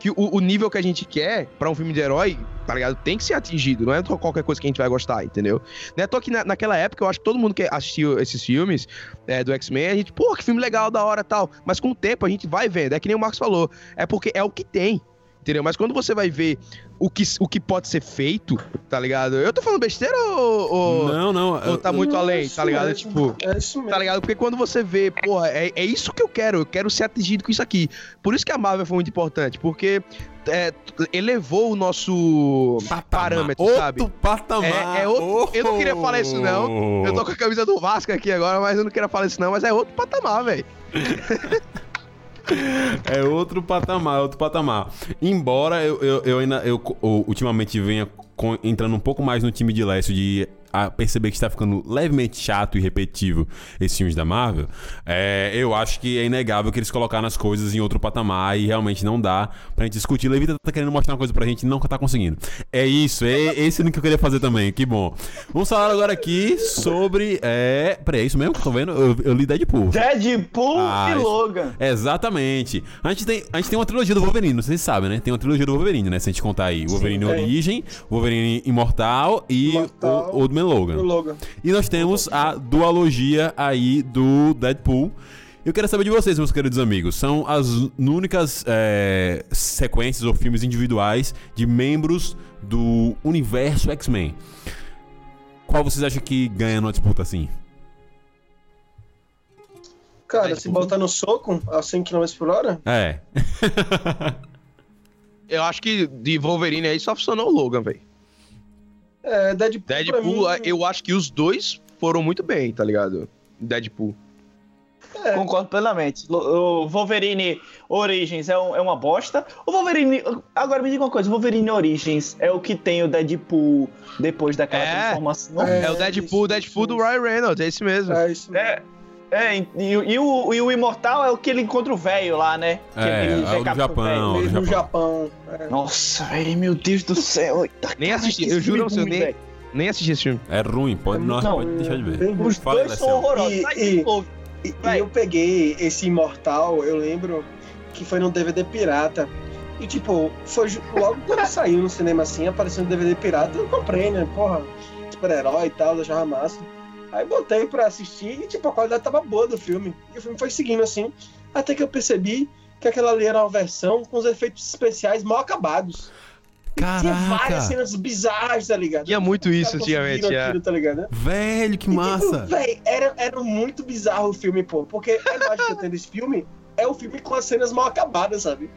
que o, o nível que a gente quer pra um filme de herói, tá ligado? Tem que ser atingido, não é qualquer coisa que a gente vai gostar, entendeu? É tô que na, naquela época, eu acho que todo mundo que assistiu esses filmes é, do X-Men, a gente, pô, que filme legal, da hora tal. Mas com o tempo a gente vai vendo, é que nem o Marcos falou, é porque é o que tem. Entendeu? Mas quando você vai ver o que, o que pode ser feito, tá ligado? Eu tô falando besteira ou, ou, Não, não. ou tá muito Não, é além, isso tá ligado? mesmo. Tipo, É isso mesmo. Tá ligado? Porque quando você vê, porra, é, é isso que eu quero, eu quero ser atingido com isso aqui. Por isso que a Marvel foi muito importante, porque é, elevou o nosso parâmetro, outro sabe? patamar. É- é outro- eu não queria falar isso, não. Eu tô com a camisa do Vasco aqui agora, mas eu não queria falar isso não, mas é outro patamar, velho. É outro patamar, é outro patamar. Embora eu, eu, eu ainda eu, eu ultimamente venha entrando um pouco mais no time de Lécio de a perceber que está ficando levemente chato e repetitivo esses filmes da Marvel, é, eu acho que é inegável que eles colocaram as coisas em outro patamar e realmente não dá pra gente discutir. Levita tá querendo mostrar uma coisa pra gente e não tá conseguindo. É isso, é esse o que eu queria fazer também, que bom. Vamos falar agora aqui sobre. É. Peraí, é isso mesmo que eu tô vendo? Eu, eu li Deadpool. Deadpool Ah, e Logan. Exatamente. A gente, tem, a gente tem uma trilogia do Wolverine, não sei se vocês sabem, né? Tem uma trilogia do Wolverine, né? Se a gente contar aí. Wolverine tem. Origem, Wolverine Imortal e Imortal. o O Logan. Logan. E nós temos a dualogia aí do Deadpool. Eu quero saber de vocês, meus queridos amigos. São as únicas é, sequências ou filmes individuais de membros do universo X-Men. Qual vocês acham que ganha numa disputa assim? Cara, se botar no soco a 100 km por hora, É. Eu acho que de Wolverine aí só funcionou o Logan, velho. É Deadpool, pra Deadpool, mim, eu acho que os dois foram muito bem, tá ligado? Deadpool. É. Concordo plenamente. O Wolverine Origins é, um- é uma bosta. O Wolverine. Agora me diga uma coisa: o Wolverine Origins é o que tem o Deadpool depois daquela É. transformação. É, É, o Deadpool, Deadpool do Ryan Reynolds, é esse mesmo. É isso mesmo. É. É, e, e o, e o Imortal é o que ele encontra o velho lá, né? Que É, ele é o do Japão. velho. do Japão. Japão. é. Nossa, velho, meu Deus do céu. Eita, Nem assisti, eu juro você, eu nem-. Nem assisti esse filme. É ruim, pode, não, Não, pode deixar de ver. Os Fala dois são horrorosos. E- e-. E, e eu peguei esse Imortal, eu lembro que foi no DVD pirata. E tipo, foi logo quando saiu no cinema assim, apareceu no DVD pirata, eu comprei, né? Porra, super-herói e tal, eu achava massa. Aí botei pra assistir e tipo, a qualidade tava boa do filme. E o filme foi seguindo assim, até que eu percebi que aquela ali era uma versão com os efeitos especiais mal acabados. E Tinha várias Caraca! cenas bizarras, tá ligado? Tinha muito isso antigamente, é. aquilo, tá ligado? Velho, que E, massa! Tipo, véi, era, era muito bizarro o filme, pô. Porque a imagem que eu tenho desse filme é o filme com as cenas mal acabadas, sabe?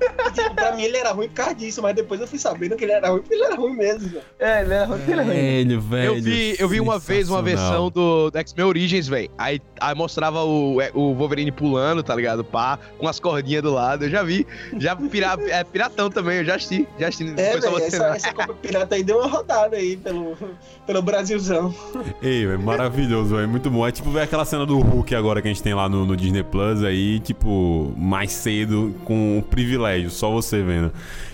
E, tipo, pra mim ele era ruim por causa disso, mas depois eu fui sabendo que ele era ruim porque ele era ruim mesmo. É, ele é ruim, ele é ruim. Velho, velho. Eu vi, eu vi uma vez uma versão do, do X-Men Origins, velho. Aí, aí mostrava o, é, o Wolverine pulando, tá ligado? Pá, com as cordinhas do lado. Eu já vi. Já pira, é piratão também, eu já assisti. Já assisti. É, você essa, essa Copa Pirata aí deu uma rodada aí pelo, pelo Brasilzão. Ei, velho, maravilhoso, velho. Muito bom. É tipo ver aquela cena do Hulk agora que a gente tem lá no, no Disney Plus aí, tipo, mais cedo, com o privilégio, só você vendo.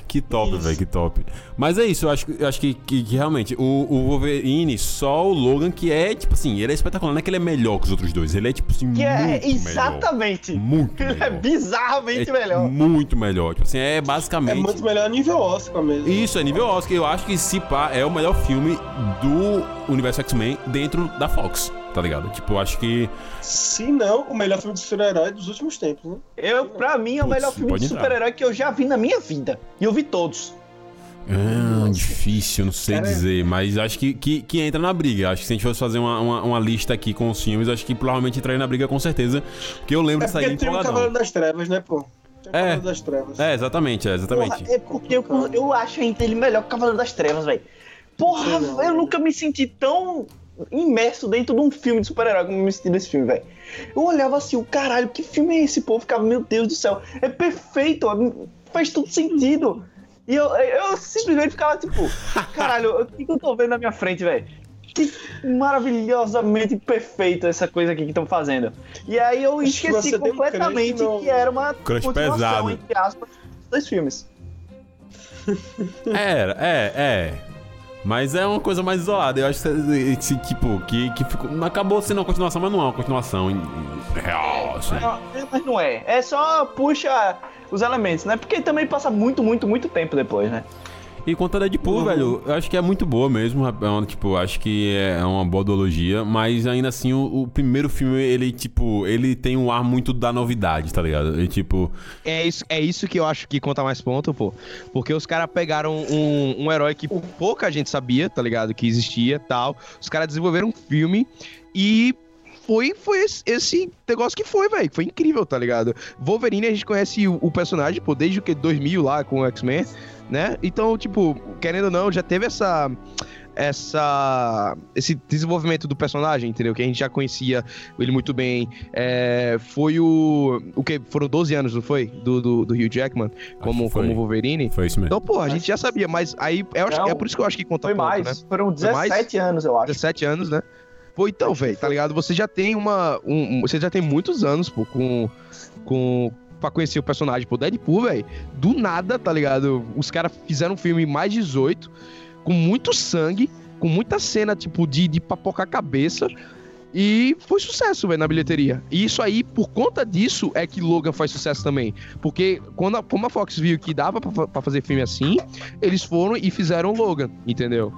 Que top, velho, que top. Mas é isso, eu acho, que- eu acho que, que- que realmente o, o Wolverine, só o Logan, que é, tipo assim, ele é espetacular, não é que ele é melhor que os outros dois, ele é, tipo assim, Que é muito exatamente. melhor. Muito Ele é melhor. bizarramente É melhor. Muito melhor. Tipo assim, é É basicamente. muito melhor nível Oscar mesmo. Isso, é nível Oscar. Eu acho que se pá é o melhor filme do universo X-Men dentro da Fox, tá ligado? Tipo, eu acho que. Se não, o melhor filme de super-herói dos últimos tempos, né? Eu, pra mim, é o Putz, melhor filme de super-herói que eu já vi na minha vida. E eu vi todos. Ah, difícil, não sei Cara, dizer, mas acho que, que, que entra na briga. Acho que se a gente fosse fazer uma, uma, uma lista aqui com os filmes, acho que provavelmente entraria na briga com certeza. Porque eu lembro É de sair porque tem o empolgadão. Cavaleiro das Trevas, né, pô? É. Cavaleiro das Trevas. É, exatamente, é, exatamente. Porra, é porque eu, eu acho ainda ele melhor que o Cavaleiro das Trevas, velho. Porra, eu nunca me senti tão imerso dentro de um filme de super-herói como eu me senti nesse filme, velho. Eu olhava assim, o caralho, que filme é esse? Pô, eu ficava, meu Deus do céu, é perfeito, é- faz todo sentido. E eu, eu simplesmente ficava tipo, caralho, o que, que eu tô vendo na minha frente, velho? Que maravilhosamente perfeito essa coisa aqui que estão fazendo. E aí eu esqueci você deu um completamente crush que era uma Crush continuação, pesado. entre aspas, dos dois filmes. Era, é, é. Mas é uma coisa mais isolada. Eu acho que, tipo, que, que ficou, acabou sendo uma continuação, mas não é uma continuação real, assim. É, mas não é. É só puxa os elementos, né? Porque também passa muito, muito, muito tempo depois, né? E quanto a Deadpool, velho, eu acho que é muito boa mesmo. é tipo, acho que é uma boa duologia. Mas ainda assim, o, o primeiro filme, ele, tipo, ele tem um ar muito da novidade, tá ligado? Ele, tipo, É isso, é isso que eu acho que conta mais ponto, pô. Porque os caras pegaram um, um herói que pouca gente sabia, tá ligado? Que existia tal. Os caras desenvolveram um filme e foi, foi esse, esse negócio que foi, velho. Foi incrível, tá ligado? Wolverine, a gente conhece o, o personagem, pô, desde o que 2000 lá com o X-Men, né? Então, tipo, querendo ou não, já teve essa essa esse desenvolvimento do personagem, entendeu? Que a gente já conhecia ele muito bem. É, foi o o que foram 12 anos, não foi? Do, do, do Hugh Jackman como foi. como Wolverine. foi isso mesmo. Então, pô, a gente já sabia, mas aí eu acho- Não, é por isso que eu acho que conta Foi ponto, mais. né? Foram Foi mais? 17 anos, eu acho. 17 anos, né? Pô, então, velho, tá ligado? Você já tem uma. um- você já tem muitos anos, pô, com. com pra conhecer o personagem, pô, Deadpool, velho. Do nada, tá ligado? Os caras fizeram um filme mais 18, com muito sangue, com muita cena, tipo, de, de papocar a cabeça. E foi sucesso, velho, na bilheteria. E isso aí, por conta disso, é que Logan faz sucesso também. Porque quando a, como a Fox viu que dava pra fazer filme assim, eles foram e fizeram Logan, entendeu?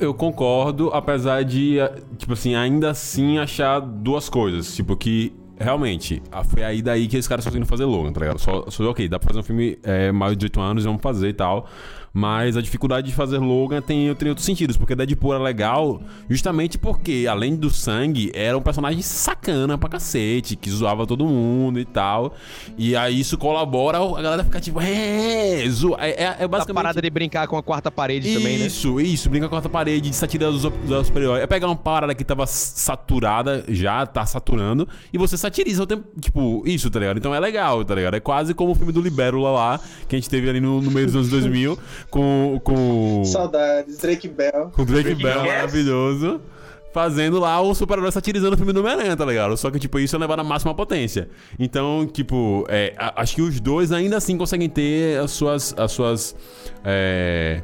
Eu concordo, apesar de, eh, tipo assim, ainda assim achar duas coisas. Tipo, que realmente, foi aí daí que esses caras conseguiram fazer Logan, tá ligado? Só, só ok, dá pra fazer um filme é, mais de 18 anos, vamos fazer e tal. Mas a dificuldade de fazer Logan tem, tem outros sentidos, porque Deadpool era legal justamente porque, além do sangue, era um personagem sacana pra cacete, que zoava todo mundo e tal. E aí isso colabora, a galera fica tipo, é. É, é, é basicamente. parada de brincar com a quarta parede também, né? Isso, isso, brinca com a quarta parede, de satira dos, dos super-heróis. É pegar uma parada que tava saturada já, tá saturando, e você satiriza o tempo. Tipo, isso, tá ligado? Então é legal, tá ligado? É quase como o filme do Libérula lá, que a gente teve ali no, no meio dos anos 2000, com. com Saudades, Drake Bell. com o Drake Bell Yes. maravilhoso. Fazendo lá o super-herói satirizando o filme do Homem-Aranha, tá ligado? Só que, tipo, isso é levar na máxima potência. Então, tipo, é, a- acho que os dois ainda assim conseguem ter as suas. As suas é,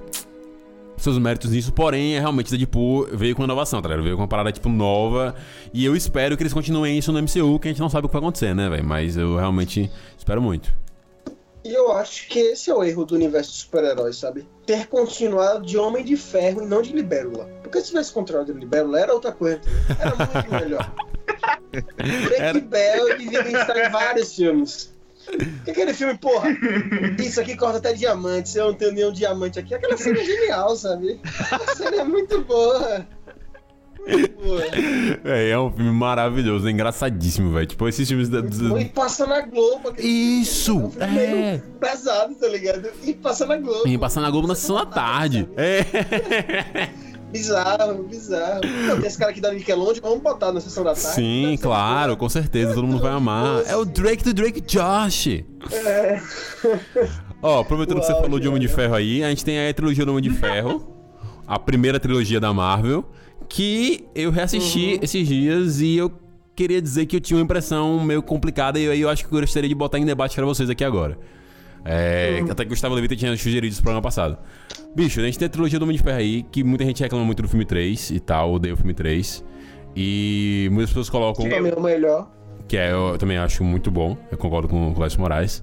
seus méritos nisso, porém, é realmente Deadpool veio com inovação, tá ligado? Veio com uma parada, tipo, nova. E eu espero que eles continuem isso no MCU, que a gente não sabe o que vai acontecer, né, velho? Mas eu realmente espero muito. E eu acho que esse é o erro do universo de super-heróis, sabe? Ter continuado de Homem de Ferro e não de Libélula. Porque se tivesse continuado de Libélula, era outra coisa. Era muito melhor. Era- Bell devia estar em vários filmes. Que aquele filme, porra, isso aqui corta até diamante, eu não tenho nenhum diamante aqui. Aquela cena é genial, sabe? A cena é muito boa. É, é um filme maravilhoso, é engraçadíssimo, velho. Tipo, esses filmes da. E passa na Globo. Isso! É um meio É! pesado, tá ligado? E passa na Globo. E passar na Globo na sessão da tarde. É. Bizarro, bizarro. Não, tem esse cara aqui da Nickelodeon, vamos botar na sessão da tarde. Sim, claro, com certeza, todo mundo vai amar. É o Drake do Drake Josh. É. Ó, aproveitando que você falou de Homem de. Ferro aí, a gente tem a trilogia do Homem de Ferro, a primeira trilogia da Marvel, que eu reassisti Uhum. esses dias e eu queria dizer que eu tinha uma impressão meio complicada e aí eu acho que eu gostaria de botar em debate pra vocês aqui agora. É, Uhum. Até que o Gustavo Levita tinha sugerido isso no programa passado. Bicho, a gente tem a trilogia do Homem de Ferro aí, que muita gente reclama muito do filme 3 e tal, odeia o filme 3. E muitas pessoas colocam. Mim é o melhor. Que é, eu também acho muito bom. Eu concordo com o Clécio Moraes.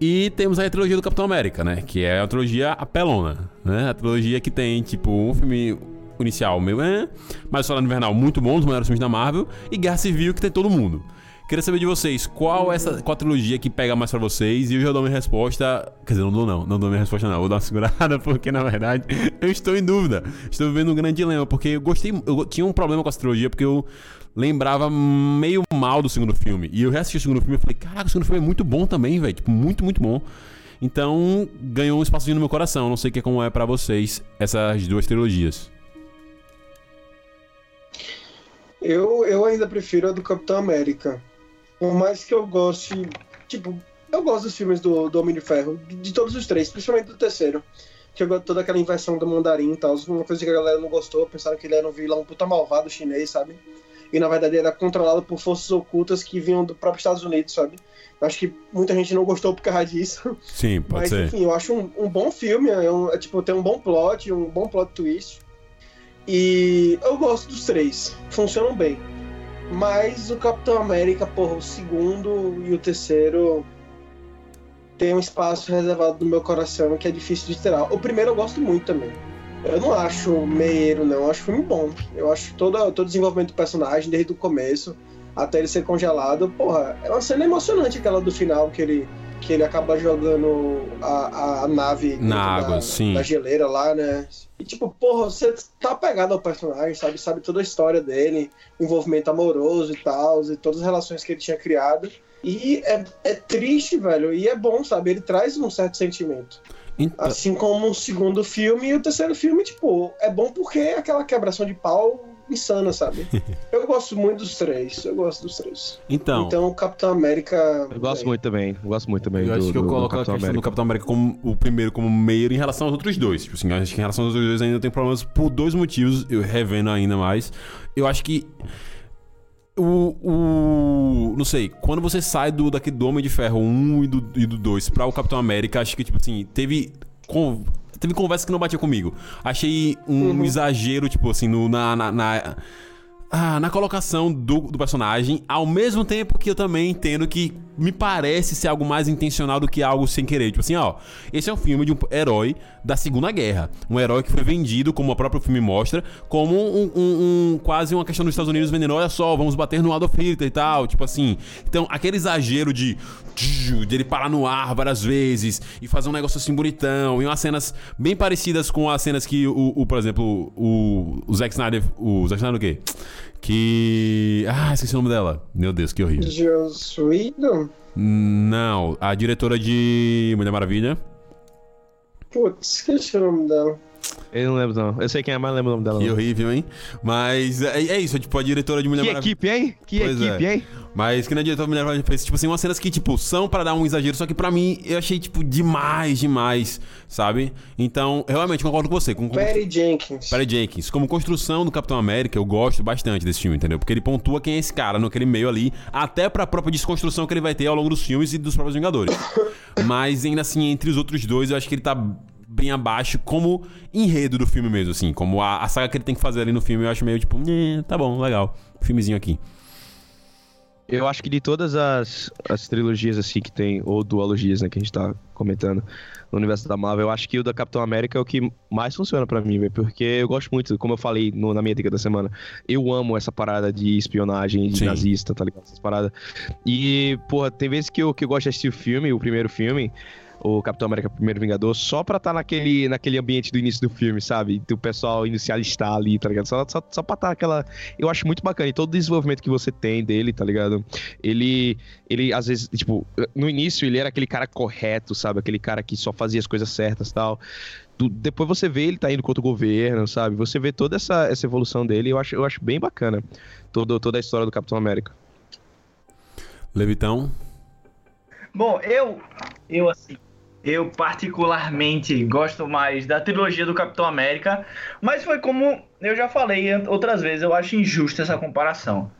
E temos a trilogia do Capitão América, né? Que é a trilogia apelona, né? A trilogia que tem, tipo, um filme inicial meio... É, mas Soldado Invernal muito bom, um dos melhores filmes da Marvel. E Guerra Civil, que tem todo mundo. Queria saber de vocês, qual essa qual trilogia que pega mais pra vocês? E eu já dou minha resposta. Quer dizer, não dou não, não dou minha resposta não. Vou dar uma segurada, porque na verdade eu estou em dúvida. Estou vivendo um grande dilema, porque eu gostei. Eu tinha um problema com essa trilogia, porque eu lembrava meio mal do segundo filme. E eu reassisti o segundo filme e falei, caraca, o segundo filme é muito bom também, velho. Tipo, muito, muito bom. Então, ganhou um espaçozinho no meu coração. Não sei que como é para vocês essas duas trilogias. Eu, eu ainda prefiro a do Capitão América. Por mais que eu goste. Tipo, eu gosto dos filmes do, do Homem de Ferro, de, todos os três, principalmente do terceiro. Que eu gosto toda aquela inversão do mandarim e tal. Uma coisa que a galera não gostou, pensaram que ele era um vilão puta malvado chinês, sabe? E na verdade era controlado por forças ocultas que vinham do próprio Estados Unidos, sabe? Eu acho que muita gente não gostou por causa disso. Sim, pode Mas ser. enfim, eu acho um, um bom filme, é um- é, tipo, tem um bom plot, um bom plot twist. E eu gosto dos três, funcionam bem. Mas o Capitão América, porra, o segundo e o terceiro tem um espaço reservado no meu coração que é difícil de tirar. O primeiro eu gosto muito também. Eu não acho meieiro, não. Eu acho filme bom. Eu acho todo, todo o desenvolvimento do personagem, desde o começo até ele ser congelado. Porra, é uma cena emocionante aquela do final, que ele, que ele acaba jogando a, a nave Na água, da, sim. da geleira lá, né? E tipo, porra, você tá apegado ao personagem, sabe? Sabe toda a história dele, envolvimento amoroso e tal, e todas as relações que ele tinha criado. E é, é triste, velho, e é bom, sabe? Ele traz um certo sentimento. Então, Assim como o segundo filme e o terceiro filme, tipo, é bom porque é aquela quebração de pau insana, sabe? Eu gosto muito dos três, eu gosto dos três. então, Então, o Capitão América. Eu gosto bem. muito também. Eu gosto muito também eu do, acho que eu do- do coloco a Capitão questão do América. Capitão América como o primeiro como meio em relação aos outros dois. Tipo assim, eu acho que em relação aos outros dois ainda tem problemas por dois motivos, eu revendo ainda mais. Eu acho que o, o. Não sei, quando você sai do, daquele do Homem de Ferro 1 e do, e do 2 pra o Capitão América, acho que, tipo assim, teve. Con- teve conversa que não batia comigo. Achei um exagero, tipo assim, no, na. na, na- ah, na colocação do, do personagem, ao mesmo tempo que eu também entendo que me parece ser algo mais intencional do que algo sem querer. Tipo assim, ó, esse é um filme de um herói da Segunda Guerra. Um herói que foi vendido, como o próprio filme mostra, como um, um- um- quase uma questão dos Estados Unidos vendendo, olha só, vamos bater no Adolf Hitler e tal, tipo assim. Então, aquele exagero de, de ele parar no ar várias vezes e fazer um negócio assim bonitão, e umas cenas bem parecidas com as cenas que o, o, por exemplo, o, o Zack Snyder, o Zack Snyder o quê? Que. Ah, esqueci o nome dela. Meu Deus, que horrível. Joss Whedon? Não, a diretora de Mulher Maravilha. Putz, esqueci o nome dela. Eu não lembro, não. Eu sei quem é, mas não lembro o nome dela. Que não. horrível, hein? Mas é, é isso, é tipo a diretora de Mulher Que Maravilha. equipe, hein? Que Pois equipe, é. hein? Mas que na diretora de Mulher Maravilha fez, tipo assim, umas cenas que, tipo, são pra dar um exagero, só que pra mim eu achei, tipo, demais, demais, sabe? Então, eu realmente concordo com você. Com, com, Perry Jenkins. Perry Jenkins. Como construção do Capitão América, eu gosto bastante desse filme, entendeu? Porque ele pontua quem é esse cara naquele meio ali, até pra própria desconstrução que ele vai ter ao longo dos filmes e dos próprios Vingadores. Mas ainda assim, entre os outros dois, eu acho que ele tá bem abaixo como enredo do filme mesmo, assim. Como a, a saga que ele tem que fazer ali no filme, eu acho meio tipo, "Eh, tá bom, legal. Filmezinho aqui. Eu acho que de todas as, as trilogias assim que tem, ou duologias, né, que a gente tá comentando no universo da Marvel, eu acho que o da Capitão América é o que mais funciona pra mim, velho, porque eu gosto muito, como eu falei no- na minha dica da semana, eu amo essa parada de espionagem, de Sim. nazista, tá ligado? Essas paradas. E, porra, tem vezes que eu, que eu gosto de assistir o filme, o primeiro filme, o Capitão América Primeiro Vingador, só pra estar naquele, naquele ambiente do início do filme, sabe? Do pessoal inicial estar ali, tá ligado? Só, só, só pra estar aquela. Eu acho muito bacana. E todo o desenvolvimento que você tem dele, tá ligado? Ele, ele às vezes, tipo, no início ele era aquele cara correto, sabe? Aquele cara que só fazia as coisas certas e tal. Do- depois você vê ele tá indo contra o governo, sabe? Você vê toda essa, essa evolução dele. Eu acho, eu acho bem bacana todo, toda a história do Capitão América. Levitão. Bom, eu, eu assim, eu particularmente gosto mais da trilogia do Capitão América, mas foi como eu já falei outras vezes, eu acho injusta essa comparação.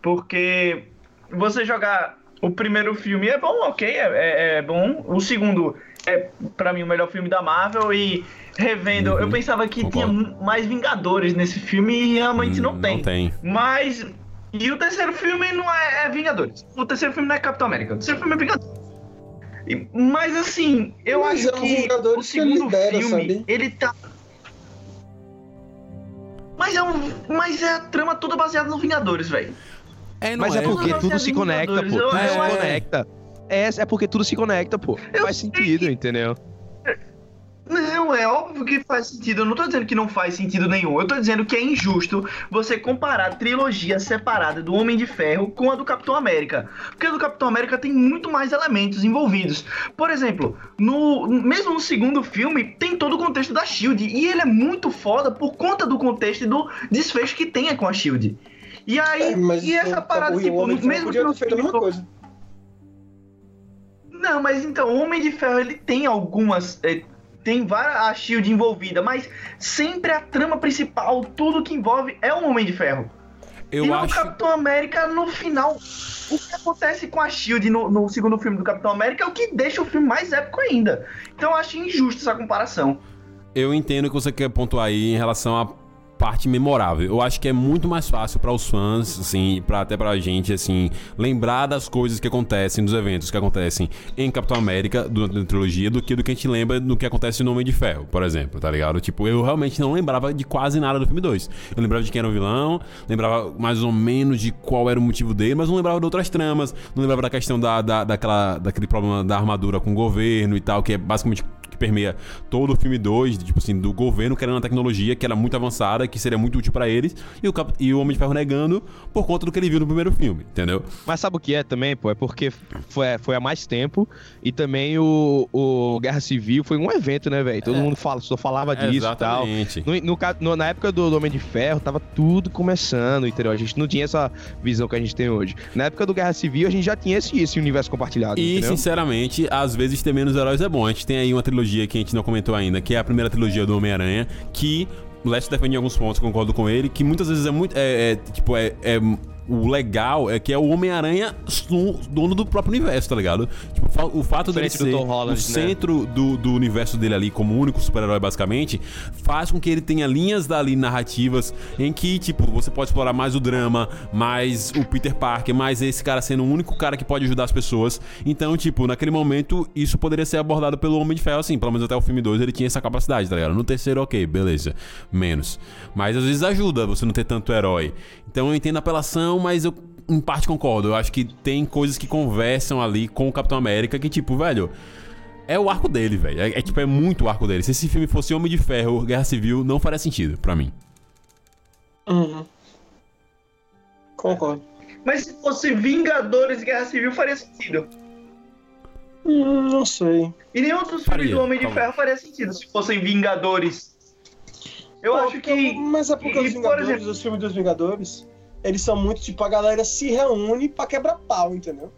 Porque você jogar o primeiro filme é bom, ok, é, é- é bom. O segundo é, pra mim, o melhor filme da Marvel e revendo, eu Uhum, pensava que concordo. tinha mais Vingadores nesse filme e realmente Hum, não tem. Não tem. Mas. E o terceiro filme não é, é Vingadores. O terceiro filme não é Capitão América. O terceiro filme é Vingadores. Mas assim, eu Mas acho é um que Vingadores o que segundo lidera, filme, sabe? ele tá. Mas é, um, mas é a trama toda baseada no Vingadores, velho. É, não Mas é, é, porque tudo se conecta, pô. Tudo se conecta. É, é porque tudo se conecta, pô. Eu Faz sentido, entendeu? Não, é óbvio que faz sentido. Eu não tô dizendo que não faz sentido nenhum. Eu tô dizendo que é injusto você comparar a trilogia separada do Homem de Ferro com a do Capitão América. Porque a do Capitão América tem muito mais elementos envolvidos. Por exemplo, no mesmo no segundo filme, tem todo o contexto da Shield. E ele é muito foda por conta do contexto e do desfecho que tem com a Shield. E aí, É, mas e essa o- parada, tipo, Homem de Ferro mesmo que ter feito a mesma coisa. Não, mas então, o Homem de Ferro ele tem algumas. é, tem várias a Shield envolvida, mas sempre a trama principal, tudo que envolve é o Homem de Ferro. Eu e no acho. Capitão América, no final, o que acontece com a Shield no, no segundo filme do Capitão América é o que deixa o filme mais épico ainda. Então eu acho injusto essa comparação. Eu entendo o que você quer pontuar aí em relação à parte memorável. Eu acho que é muito mais fácil para os fãs, assim, para até pra gente, assim, lembrar das coisas que acontecem, dos eventos que acontecem em Capitão América durante a trilogia, do que do que a gente lembra do que acontece no Homem de Ferro, por exemplo, tá ligado? Tipo, eu realmente não lembrava de quase nada do filme 2. Eu lembrava de quem era o vilão, lembrava mais ou menos de qual era o motivo dele, mas não lembrava de outras tramas, não lembrava da questão da, da, daquela, daquele problema da armadura com o governo e tal, que é basicamente que permeia todo o filme 2, tipo assim, do governo querendo uma tecnologia que era muito avançada, que seria muito útil pra eles, e o, Cap- e o Homem de Ferro negando por conta do que ele viu no primeiro filme, entendeu? Mas sabe o que é também, pô? É porque foi, foi há mais tempo e também o, o Guerra Civil foi um evento, né, velho? Todo mundo fala, só falava disso e tal. Exatamente. No, no- na época do, do Homem de Ferro, tava tudo começando, entendeu? A gente não tinha essa visão que a gente tem hoje. Na época do Guerra Civil, a gente já tinha esse, esse universo compartilhado, E, entendeu? sinceramente, às vezes ter menos heróis é bom. A gente tem aí uma trilogia que a gente não comentou ainda, que é a primeira trilogia do Homem-Aranha, que o Leste defende em alguns pontos, concordo com ele, que muitas vezes é muito. É, é, tipo, é. é- o legal é que é o Homem-Aranha dono do próprio universo, tá ligado? Tipo, o fato dele ser Holland, o né? centro do, do universo dele ali, como único super-herói, basicamente, faz com que ele tenha linhas dali narrativas em que, tipo, você pode explorar mais o drama, mais o Peter Parker, mais esse cara sendo o único cara que pode ajudar as pessoas. Então, tipo, naquele momento, isso poderia ser abordado pelo Homem de Ferro, assim, pelo menos até o filme 2 ele tinha essa capacidade, tá ligado? No terceiro, ok, beleza, menos. Mas às vezes ajuda você não ter tanto herói. Então eu entendo a apelação, mas eu em parte concordo. Eu acho que tem coisas que conversam ali com o Capitão América que, tipo, velho. É o arco dele, velho. É, é, tipo, é muito o arco dele. Se esse filme fosse Homem de Ferro, Guerra Civil, não faria sentido pra mim. Uhum. Concordo. Mas se fosse Vingadores Guerra Civil, faria sentido. Hum, não sei. E nenhum dos filmes do Homem de. Ferro faria sentido se fossem Vingadores. Eu Pô, acho que. Mas é porque e, os por Vingadores, exemplo- os filmes dos Vingadores, eles são muito tipo, a galera se reúne pra quebrar pau, entendeu?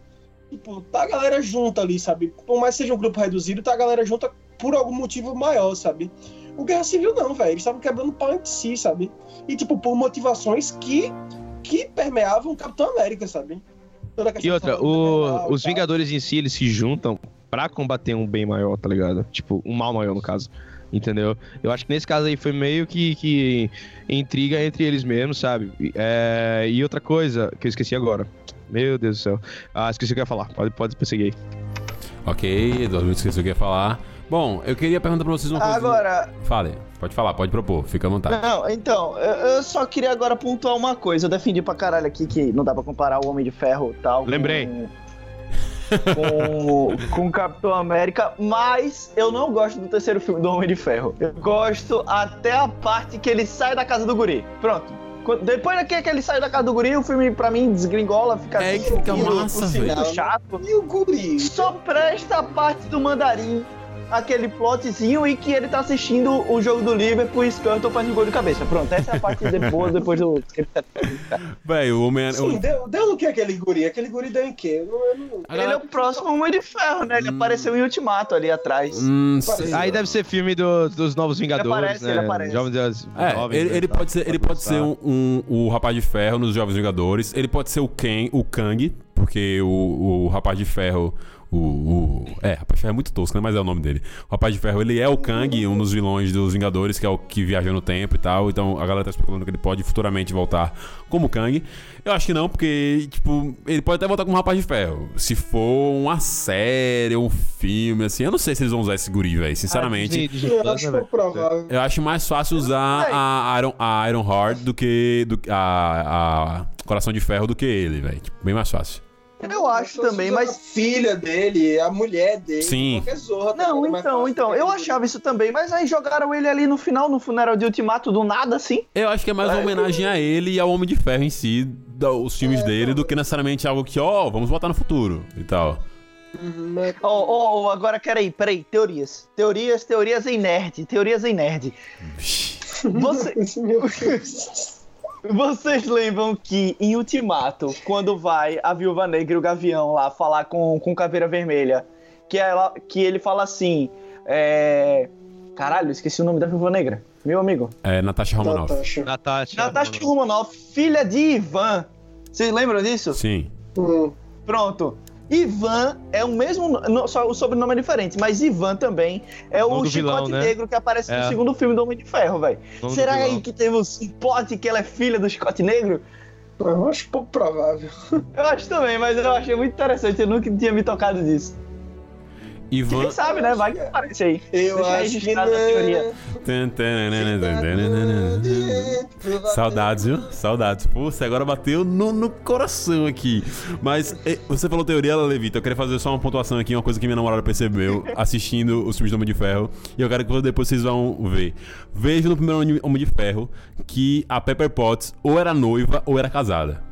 Tipo, tá a galera junta ali, sabe? Por mais que seja um grupo reduzido, tá a galera junta por algum motivo maior, sabe? O Guerra Civil não, velho. Eles estavam quebrando pau entre si, sabe? E, tipo, por motivações que, que permeavam o Capitão América, sabe? E outra, o- e os. Vingadores em si, eles se juntam pra combater um bem maior, tá ligado? Tipo, um mal maior, no caso. Entendeu? Eu acho que nesse caso aí foi meio que, que intriga entre eles mesmos, sabe? E, é, e outra coisa que eu esqueci agora. Meu Deus do céu. Ah, esqueci o que eu ia falar. Pode, pode perseguir aí. Ok, Eduardo esqueceu o que eu ia falar. Bom, eu queria perguntar pra vocês uma coisa. Agora, Fale, pode falar, pode propor, fica à vontade. não, então, eu, só queria agora pontuar uma coisa. Eu defendi pra caralho aqui que não dá pra comparar o Homem de Ferro e tal. Lembrei. Com, com o Capitão América, mas eu não gosto do terceiro filme do Homem de Ferro. Eu gosto até a parte que ele sai da casa do guri. Pronto. Depois daqui que ele sai da casa do guri, o filme pra mim desgringola, fica É, assim, fica muito- massa, muito velho. chato. E o guri? Só presta a parte do mandarim, aquele plotzinho e que ele tá assistindo o jogo do Liverpool e Skirtle faz um gol de cabeça. Pronto, essa é a parte depois, depois do. Velho, o Homem-Aranha. Sim, deu, deu no que aquele guri? Aquele guri deu em quê? Eu não, eu não... a Ele é o próximo Homem de Ferro, né? Ele apareceu em Ultimato ali atrás. Hum. Aí deve ser filme do- dos Novos Vingadores, aparece, né? ele aparece. Jovens, É, jovens, ele, né, ele tal. pode ser, ele pode ser um, um- o Rapaz de Ferro nos Jovens Vingadores. Ele pode ser o Ken, o Kang, porque o, o Rapaz de Ferro. O, o- É, Rapaz de Ferro é muito tosco, né? Mas é o nome dele. O Rapaz de Ferro, ele é o Kang, um dos vilões dos Vingadores, que é o que viaja no tempo e tal. Então a galera tá especulando que ele pode futuramente voltar como Kang. Eu acho que não, porque, tipo, ele pode até voltar como Rapaz de Ferro. Se for uma série um filme, assim, eu não sei se eles vão usar esse guri, velho. Sinceramente. Ah, Disney Eu acho né, provável. Eu acho mais fácil usar a Iron, a Iron Heart do que do, a, Coração de Ferro do que ele, velho. Tipo, bem mais fácil. Eu acho também, A mas. filha dele, a mulher dele. Sim. Zorra. tá Não? É mais então, então, eu achava isso também, mas aí jogaram ele ali no final, no funeral de Ultimato, do nada, assim. Eu acho que é mais uma homenagem a ele e ao Homem de Ferro em si, os filmes dele, do que necessariamente algo que, ó, vamos voltar no futuro e tal. Uhum, ó, ó, agora peraí, peraí, teorias. Teorias, teorias em nerd, teorias em nerd. Você, Meu Deus. vocês lembram que em Ultimato, quando vai a Viúva Negra e o Gavião lá falar com, com Caveira Vermelha, que, ela, que ele fala assim, é... Caralho, esqueci o nome da Viúva Negra. Meu amigo. É Natasha Romanoff. Natasha. Natasha. Natasha Romanoff, filha de Ivan. Vocês lembram disso? Sim. Hum. Pronto. Ivan é o mesmo, no- só o sobrenome é diferente, mas Ivan também é o Nome do chicote vilão, né? negro que aparece no É. segundo filme do Homem de Ferro, velho. Será vilão. aí que temos um plot que ela é filha do chicote negro? Eu acho pouco provável. Eu acho também, mas eu achei muito interessante, eu nunca tinha me tocado disso. Ivan. Quem sabe, né? Vai que aparece aí. Eu Deixa acho que a teoria. Saudades, viu? Saudades. Pô, você agora bateu no, no coração aqui. Mas você falou teoria, Levita. Eu queria fazer só uma pontuação aqui, uma coisa que minha namorada percebeu assistindo os filmes do Homem de Ferro. E eu quero que depois vocês vão ver. Veja no primeiro Homem de Ferro que a Pepper Potts ou era noiva ou era casada.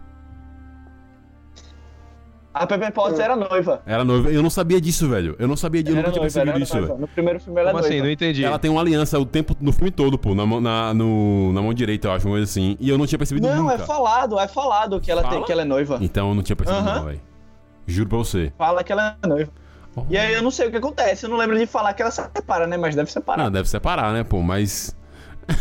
A Pepper Potts era noiva. Era noiva. Eu não sabia disso, velho. Eu não sabia disso. Eu nunca tinha percebido isso, noiva. velho. No primeiro filme ela é Como noiva. assim? Não entendi. Ela tem uma aliança o tempo no filme todo, pô, na, mão- na, no- na mão direita, eu acho, uma coisa assim. E eu não tinha percebido Não, nunca. é falado, é falado que ela, tem, Fala? que ela é noiva. Então eu não tinha percebido, não, velho. Juro pra você. Fala que ela é noiva. E aí eu não sei o que acontece, eu não lembro de falar que ela separa, né? Mas deve separar. Não, deve separar, né, pô, mas.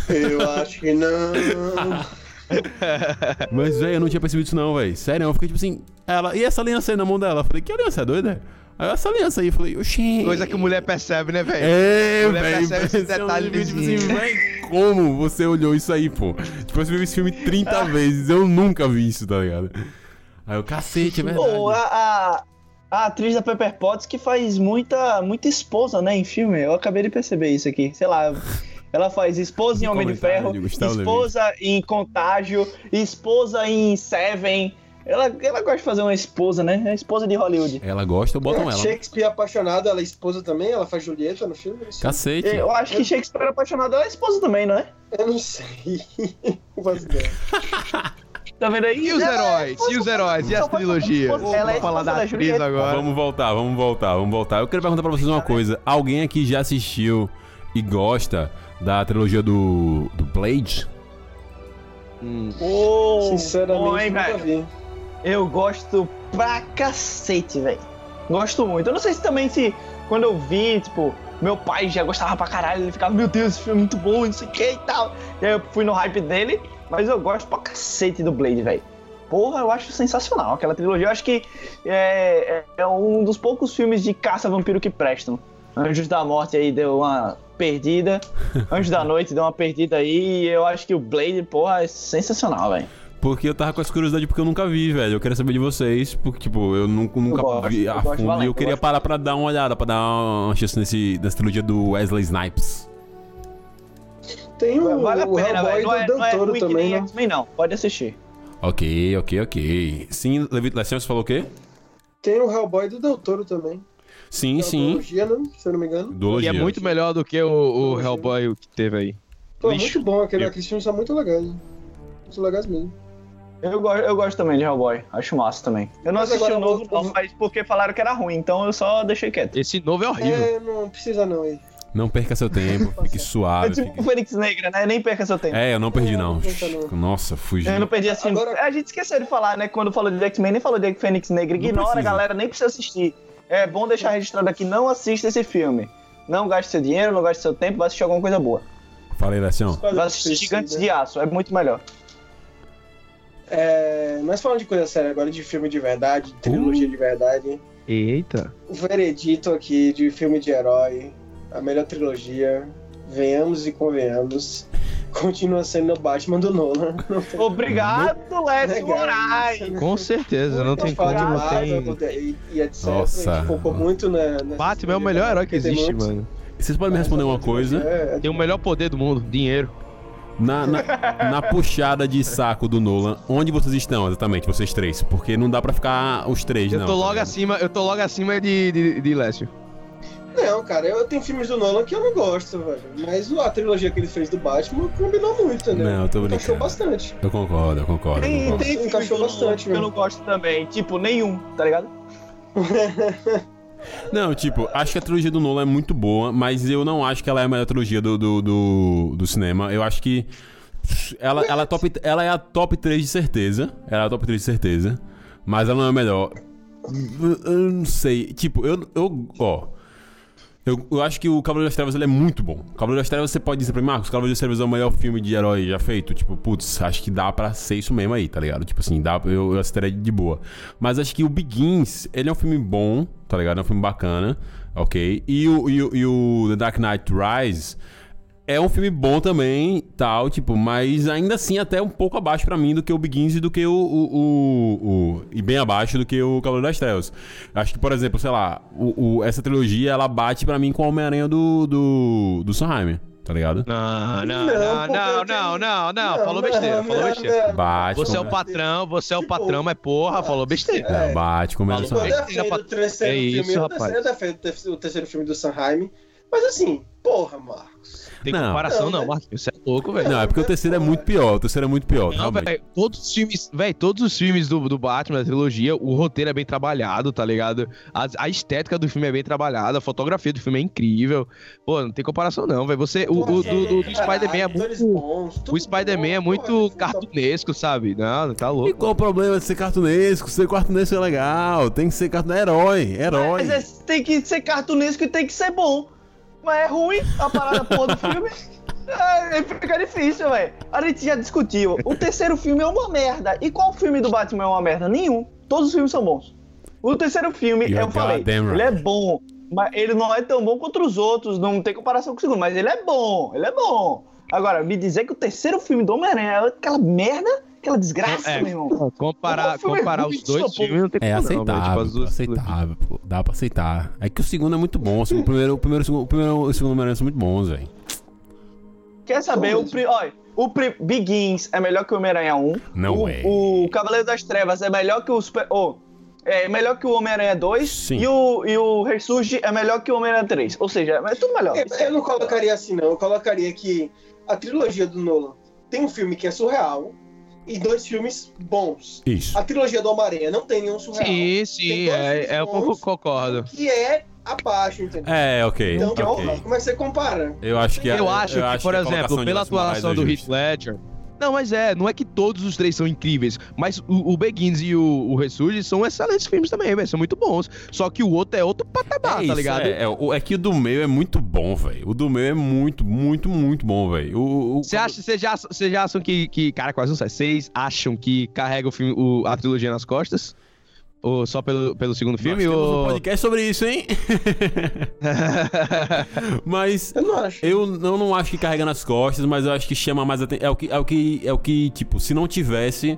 Eu acho que não. Mas, velho, eu não tinha percebido isso, não, velho. Sério, eu fiquei tipo assim. Ela. E essa aliança aí na mão dela? Eu falei, que aliança é doida? Aí essa aliança aí, eu falei, oxi. Coisa que mulher percebe, né, velho? É, Mulher velho. percebe esse impressiona, detalhezinho. Tipo assim, véi, como você olhou isso aí, pô? Tipo, você viu esse filme 30 vezes, eu nunca vi isso, tá ligado? Aí eu, cacete, é verdade. Pô, a, a, a atriz da Pepper Potts que faz muita, muita esposa, né, em filme. Eu acabei de perceber isso aqui. Sei lá, ela faz esposa em Homem de Ferro, esposa em Contágio, esposa em Seven. Ela, ela gosta de fazer uma esposa, né? É esposa de Hollywood. Ela gosta, botam ela. Shakespeare apaixonado, ela é esposa também? Ela faz Julieta no filme? Eu. Cacete. Eu acho que Shakespeare apaixonado ela é esposa também, não é? Eu não sei. Não faço ideia. Tá vendo aí? E os é heróis? E os heróis? E as trilogias? Ela é Vamos falar esposa da atriz Julieta. agora. Vamos voltar, vamos voltar, vamos voltar. Eu queria perguntar pra vocês uma coisa. Alguém aqui já assistiu e gosta da trilogia do, do Blade? Ô, Sinceramente, bom, hein, nunca velho? vi. Eu gosto pra cacete, velho. Gosto muito. Eu não sei se também se quando eu vi, tipo, meu pai já gostava pra caralho, ele ficava, meu Deus, esse filme é muito bom, não sei o que e tal. E aí eu fui no hype dele, mas eu gosto pra cacete do Blade, velho. Porra, eu acho sensacional aquela trilogia. Eu acho que é, é- é um dos poucos filmes de caça-vampiro que prestam. Anjos da Morte aí deu uma perdida. Anjos da Noite deu uma perdida aí. E eu acho que o Blade, porra, é sensacional, velho. Porque eu tava com essa curiosidade porque eu nunca vi, velho. Eu queria saber de vocês, porque, tipo, eu nunca, nunca gosto, vi eu a fundo e eu eu queria gosto parar pra dar uma olhada, pra dar uma chance nesse, nessa trilogia do Wesley Snipes. Tem o, Vale a o pena, Hellboy velho. Não é, do não é Del Toro ruim que também, nem né? X-Men, não. Pode assistir. Ok, ok, ok. Sim, Levito Lecião, você falou o quê? Tem o Hellboy do Del Toro também. Sim, É sim. Duologia, né? Se eu não me engano. E Duologia. é muito melhor do que o, o Hellboy que teve aí. Pô, Lixo. muito bom. Aquele, aqueles filmes são muito legais. Muito legais mesmo. Eu gosto, eu gosto também de Hellboy. Acho massa também. Eu não Mas assisti o novo, o- não, mas porque falaram que era ruim, então eu só deixei quieto. Esse novo é horrível. É, não precisa não aí. Não perca seu tempo, fique É suave. tipo fique- o Fênix Negra, né? Nem perca seu tempo. É, eu não perdi, não. Não, não. Nossa, fugi. Eu não perdi assim. Agora- A gente esqueceu de falar, né? Quando falou de X-Men, nem falou de Fênix Negra. Ignora, galera, nem precisa assistir. É bom deixar registrado aqui, não assista esse filme. Não gaste seu dinheiro, não gaste seu tempo, vai assistir alguma coisa boa. Falei, Lecião. Vai assistir Gigantes de Aço, é muito melhor. É, mas falando de coisa séria agora, de filme de verdade, de trilogia de verdade, Eita. o veredito aqui de filme de herói, a melhor trilogia, venhamos e convenhamos, continua sendo o Batman do Nolan. Obrigado, Léo. Moraes! Com certeza, não tem como, não tem... e, e etc. Nossa. A focou muito na. Batman é o melhor herói que existe, mano. Vocês podem me responder uma coisa? É, Tem o melhor poder do mundo, dinheiro. Na, na, na puxada de saco do Nolan, onde vocês estão exatamente, vocês três? Porque não dá pra ficar os três, Eu não. tô tá logo acima, eu tô logo acima de, de, de Lécio. Não, cara, eu tenho filmes do Nolan que eu não gosto, velho. Mas a trilogia que ele fez do Batman combinou muito, entendeu? Não, eu tô Encaixou brincando. bastante. Eu concordo, eu concordo. eu Tem, concordo. tem Encaixou que eu, bastante não, que eu não gosto também. Tipo, nenhum, tá ligado? Não, tipo, acho que a trilogia do Nolan é muito boa, mas eu não acho que ela é a melhor trilogia do, do, do, do cinema. Eu acho que ela, ela, é top, ela é a top 3 de certeza. Ela é a top 3 de certeza. Mas ela não é a melhor. Eu, eu não sei. Tipo, eu. eu ó. Eu, eu acho que o Cavaleiro das Trevas ele é muito bom. O Cavaleiro das Trevas você pode dizer pra mim, Marcos, o Cavaleiro das Trevas é o melhor filme de herói já feito. Tipo, putz, acho que dá pra ser isso mesmo aí, tá ligado? Tipo assim, dá, eu, eu assistiria de boa. Mas acho que o Begins, ele é um filme bom, tá ligado? É um filme bacana, ok? E o, e o, e o The Dark Knight Rise é um filme bom também, tal, tipo, mas ainda assim até um pouco abaixo pra mim do que o Begins e do que o, o, o- o- e bem abaixo do que o Cavaleiro das Trevas. Acho que, por exemplo, sei lá, o, o- essa trilogia ela bate pra mim com o Homem-Aranha do, do, do Sondheim, tá ligado? Não, não, Não, não, não, não, não, não, Não, falou besteira, não, falou besteira. não. Bate Você é com, o patrão, você é o patrão, mas porra, falou besteira. Não, É. bate com o Homem-Aranha do terceiro É isso, rapaz. eu defendo o terceiro- o terceiro filme do Sanheim. Mas assim, porra, Marcos. Tem Não. comparação Não, velho. Marquinhos, você é louco, velho. Não, é porque o terceiro é muito pior, o terceiro é muito pior, Não, velho, todos os filmes, velho, todos os filmes do, do Batman, da trilogia, o roteiro é bem trabalhado, tá ligado? A, a estética do filme é bem trabalhada, a fotografia do filme é incrível. Pô, não tem comparação não, velho. Você, o, o do, do, do Spider-Man é Atores muito... bons, O Spider-Man é muito da cartunesco, sabe? Não, tá E louco. qual o problema de ser cartunesco? Ser cartunesco é legal, tem que ser cartunesco, é herói, herói. Mas é- tem que ser cartunesco e tem que ser bom. Mas é ruim a parada porra do filme. É, fica difícil, velho. A gente já discutiu. O terceiro filme é uma merda. E qual filme do Batman é uma merda? Nenhum. Todos os filmes são bons. O terceiro filme, You're eu falei, right. ele é bom. Mas ele não é tão bom quanto os outros. Não tem comparação com o segundo. Mas ele é bom. Ele é bom. Agora, me dizer que o terceiro filme do Homem-Aranha é aquela merda, aquela desgraça, É, meu irmão. Comparar, é comparar ruim os dois não tem É como não. Tipo, aceitável, as pô, duas- aceitável, pô. Dá pra aceitar. É que o segundo é muito bom. O primeiro, o primeiro, o segundo, o primeiro e o segundo Homem-Aranha são muito bons, velho. Quer saber? O, pri... Olha, o pri... Begins é melhor que o Homem-Aranha 1. No o, way. o Cavaleiro das Trevas é melhor que o Super... oh, é melhor que o Homem-Aranha 2. Sim. E o, e o Ressurge é melhor que o Homem-Aranha 3. Ou seja, é tudo melhor. É, Eu não colocaria assim, não. Eu colocaria que a trilogia do Nolan tem um filme que é surreal e dois filmes bons. Isso. A trilogia do Homem-Aranha não tem nenhum surreal. Sim, sim, é, é, eu bons concordo. Que é abaixo, entendeu? É, ok. Então, ok. porra, como é que você compara? Eu acho que a- Eu acho que, por a exemplo, pela atuação é do Heath. Ledger. Não, mas é, não é que todos os três são incríveis, mas o, o Begins e o, o Ressurge são excelentes filmes também, velho, são muito bons. Só que o outro é outro patamar, É, tá isso, ligado? É, é, é que o do meio é muito bom, velho. O do meio é muito, muito, muito bom, velho. Você acha, vocês já, já acham que, que, cara, quase não sei, vocês acham que carrega o filme, o- a trilogia nas costas? Ou só pelo, pelo segundo Nós filme? um Ou... podcast sobre isso, hein? Mas Eu não acho. eu não, não acho que carrega nas costas, mas eu acho que chama mais atenção. É o que, é o que, é o que, tipo, se não tivesse,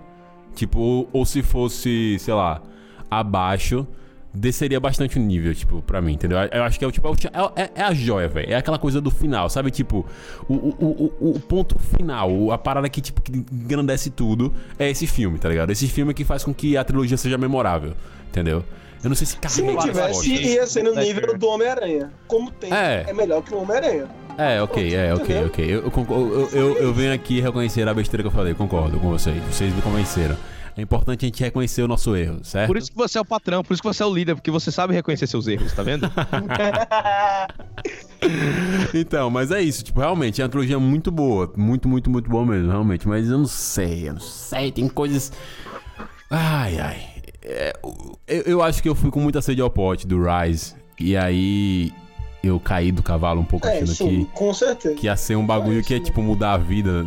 tipo, ou, ou se fosse, sei lá, abaixo, desceria bastante o nível, tipo, pra mim, entendeu? Eu acho que é o tipo, é, o- é- é a joia, velho. É aquela coisa do final, sabe? Tipo, o, o, o, o- ponto final, o- a parada que, tipo, que engrandece tudo é esse filme, tá ligado? Esse filme que faz com que a trilogia seja memorável, entendeu? Eu não sei se carrega Se não tivesse, ia ser no nível do Homem-Aranha. Como tem, É. é, melhor que o Homem-Aranha. É, ok, é, ok, ok. Eu, eu, eu, eu venho aqui reconhecer a besteira que eu falei, concordo com vocês. Vocês me convenceram. É importante a gente reconhecer o nosso erro, certo? Por isso que você é o patrão, por isso que você é o líder, porque você sabe reconhecer seus erros, tá vendo? Então, mas é isso, tipo, realmente, é uma trilogia muito boa. Muito, muito, muito boa mesmo, realmente. Mas eu não sei, eu não sei, tem coisas. Ai, ai. É, eu, eu acho que eu fui com muita sede ao pote do Rise. E aí eu caí do cavalo um pouco É, achando sim, que, com certeza. que ia ser um bagulho que ia, tipo, mudar a vida,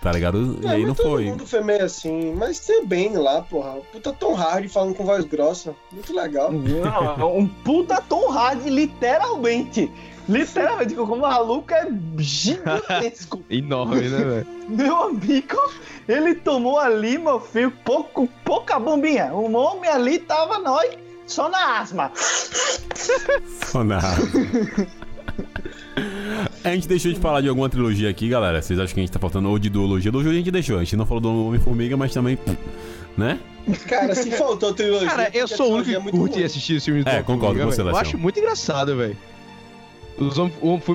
tá ligado? E É, aí mas não todo foi. mundo foi meio assim, mas tem bem lá, porra. Puta Tom Hardy falando com voz grossa. Muito legal. Não, um puta Tom Hardy, literalmente. Literalmente, porque o maluco é gigantesco. Enorme, né, velho? Meu amigo, ele tomou ali, meu filho, pouco, pouca bombinha. O homem ali tava nós só na asma. Só nada. A gente deixou de falar de alguma trilogia aqui, galera. Vocês acham que a gente tá faltando ou de duologia? Duologia a gente deixou. A gente não falou do Homem-Formiga, mas também. Né? Cara, se faltou trilogia. Cara, eu sou o único é que muito curte ruim. assistir os filmes do É, concordo com velho. você, Eu acho muito engraçado, velho. Os, o,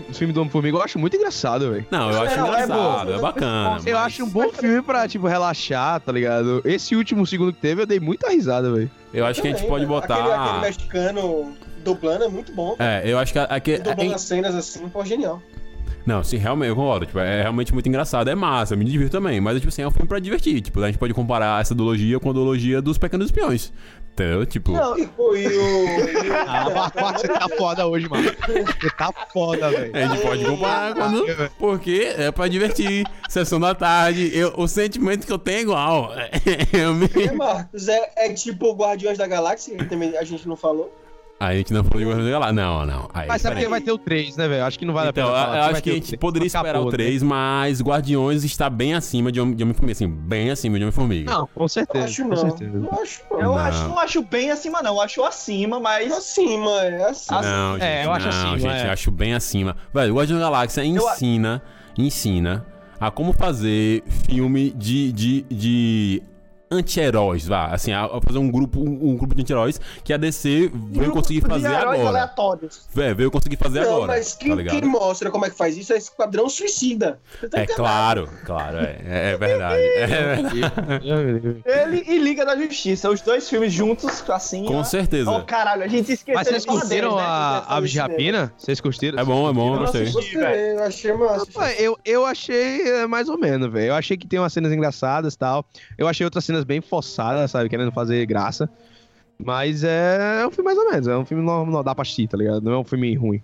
os filmes do Homem-Formiga eu acho muito engraçado, velho. Não, eu acho Não, é engraçado, bom. é bacana. Eu mas acho um bom filme pra, tipo, relaxar, tá ligado? Esse último segundo que teve, eu dei muita risada, velho. Eu acho que a gente Também, pode né? Aquele, aquele botar. mexicano dublando é muito bom. É, eu acho que. a- Aqui, Dublando as cenas assim, pô, genial. Não, sim, realmente, eu concordo. Tipo, é realmente muito engraçado. É massa, eu me divirto também. Mas, tipo assim, é um filme pra divertir. Tipo, a gente pode comparar essa duologia com a duologia dos Pequenos Espiões. Entendeu? Tipo. Não, E, e o. Ah, Marcos, você tá foda hoje, mano. Você tá foda, velho. A gente pode comparar quando. Porque é pra divertir. Sessão da tarde. Eu, o sentimento que eu tenho é igual. Eu me... E, Marcos, é, é tipo Guardiões da Galáxia, que também a gente não falou. A gente não falou de Guardiões da Galáxia. Não, não. Aí, Mas sabe peraí. que vai ter o 3, né, velho? Acho que não vale Então, a pena eu falar. eu acho que a o gente poderia esperar Acabou, o né? 3, mas Guardiões está bem acima de Homem- de Homem-Formiga. Assim, bem acima de Homem-Formiga. Não, com certeza. acho com não. certeza. Não acho não. eu Não. acho, não acho bem acima, não. Eu acho acima, mas. Acima, é assim. Não, gente, É, eu acho não, acima, gente, é. eu acho bem acima. Velho, o Guardião da Galáxia ensina, ensina a como fazer filme de, de, de anti-heróis, vá. Assim, a, a fazer um grupo, um, um grupo de anti-heróis que a DC veio conseguir fazer agora. aleatórios. Véio, veio conseguir fazer Não, agora, mas tá quem, ligado? quem mostra como é que faz isso é Esquadrão Suicida. Tá É entendendo? claro, claro, é, é, é verdade. É verdade. Ele e Liga da Justiça, os dois filmes juntos, assim. Com ó. certeza. Oh, caralho, a gente esqueceu Mas vocês curtiram deles, né? a Aves de Rapina? Vocês curtiram? É bom, é bom, eu gostei. eu achei massa. Eu, eu achei é, mais ou menos, velho. Eu achei que tem umas cenas engraçadas e tal. Eu achei outras cenas bem forçadas, sabe? Querendo fazer graça. Mas é um filme mais ou menos. É um filme não dá pra assistir, tá ligado? Não é um filme ruim.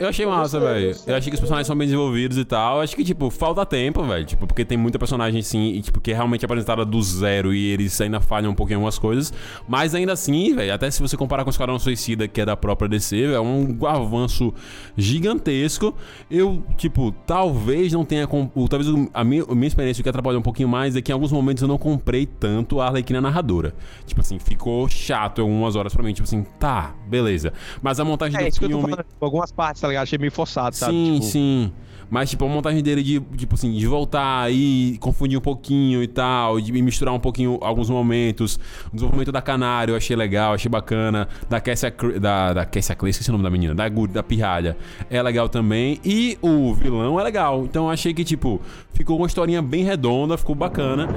Eu achei massa, velho. Eu achei que os personagens são bem desenvolvidos e tal. Eu acho que, tipo, falta tempo, velho. Tipo, porque tem muita personagem, sim, e, tipo, que é realmente apresentada do zero e eles ainda falham um pouquinho em algumas coisas. Mas ainda assim, velho, até se você comparar com o Esquadrão Suicida, que é da própria DC, velho, é um avanço gigantesco. Eu, tipo, talvez não tenha. com- o- Talvez a minha, a minha experiência o que atrapalhou um pouquinho mais é que em alguns momentos eu não comprei tanto a Arlequina narradora. Tipo assim, ficou chato algumas horas pra mim. Tipo assim, tá, beleza. Mas a montagem É do isso que eu tô filme. falando. Algumas partes, tá ligado? Achei meio forçado, sabe? Sim, Tipo, sim. Mas, tipo, a montagem dele de, tipo assim, de voltar aí, confundir um pouquinho e tal, de misturar um pouquinho alguns momentos. O desenvolvimento da Canário eu achei legal, achei bacana. Da Cassia, da, da Cassia Clay, esqueci o nome da menina, da, Gu- da Pirralha, é legal também. E o vilão é legal. Então, eu achei que, tipo, ficou uma historinha bem redonda, ficou bacana.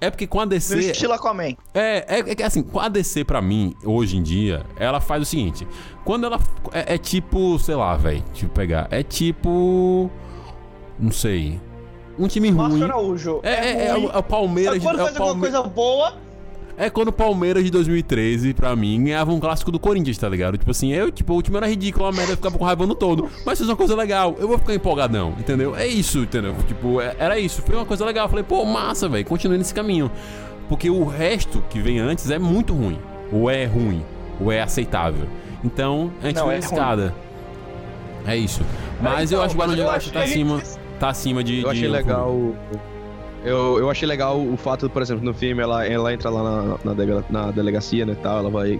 É porque com a No DC. estilo Aquaman. É, é, é que assim, com a DC pra mim, hoje em dia, ela faz o seguinte: quando ela. É, é tipo, sei lá, velho. Deixa eu pegar. É tipo. Não sei. Um time ruim. Márcio Araújo. É, é, é, ruim. o, é o Palmeiras Mas quando É, o faz alguma Palme- coisa boa, é quando o Palmeiras de 2013, pra mim, ganhava um clássico do Corinthians, tá ligado? Tipo assim, eu, tipo, o time era ridículo, a merda eu ficava com raiva no todo. Mas fez uma coisa legal, eu vou ficar empolgadão, entendeu? É isso, entendeu? Tipo, é- era isso. Foi uma coisa legal. Eu falei, pô, massa, velho, continue nesse caminho. Porque o resto que vem antes é muito ruim. Ou é ruim, ou é aceitável. Então, a gente Não, é na escada. É isso. Mas eu então, acho que o Barão de eu acho tá acima. Tá acima de. Eu de achei legal. Homem-Formiga. Eu, eu achei legal o fato, por exemplo, no filme, ela, ela entra lá na, na, na delegacia, né, tal, ela vai.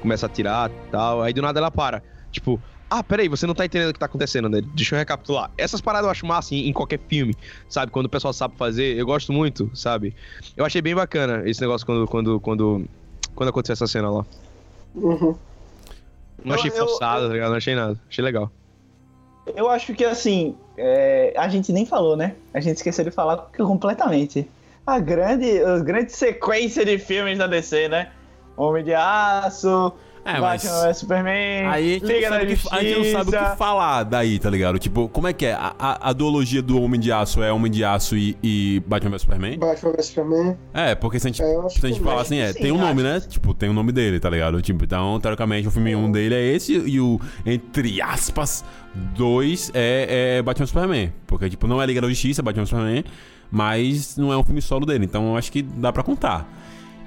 Começa a atirar e tal, aí do nada ela para. Tipo, ah, peraí, você não tá entendendo o que tá acontecendo, né? Deixa eu recapitular. Essas paradas eu acho massa em, em qualquer filme, sabe? Quando o pessoal sabe fazer, eu gosto muito, sabe? Eu achei bem bacana esse negócio quando, quando, quando, quando aconteceu essa cena lá. Uhum. Não Eu- achei eu- forçado, tá ligado? Não achei nada. Achei legal. Eu acho que assim, é, a gente nem falou, né? A gente esqueceu de falar completamente. A grande, a grande sequência de filmes da DC, né? Homem de Aço, É, mas- Batman vs Superman, Aí a gente, Liga não da sabe o que, a gente não sabe o que falar daí, tá ligado? Tipo, como é que é? A, a, a duologia do Homem de Aço é Homem de Aço e, e Batman vs Superman? Batman vs Superman. É, porque se a gente, É, se a gente que falar assim, é, sim, tem um nome, né? Tipo, tem o nome dele, tá ligado? Tipo, então, teoricamente, o filme 1 um dele é esse e o, entre aspas, 2 é, é Batman vs Superman. Porque, tipo, não é Liga da Justiça, Batman vs Superman, mas não é um filme solo dele. Então, eu acho que dá pra contar.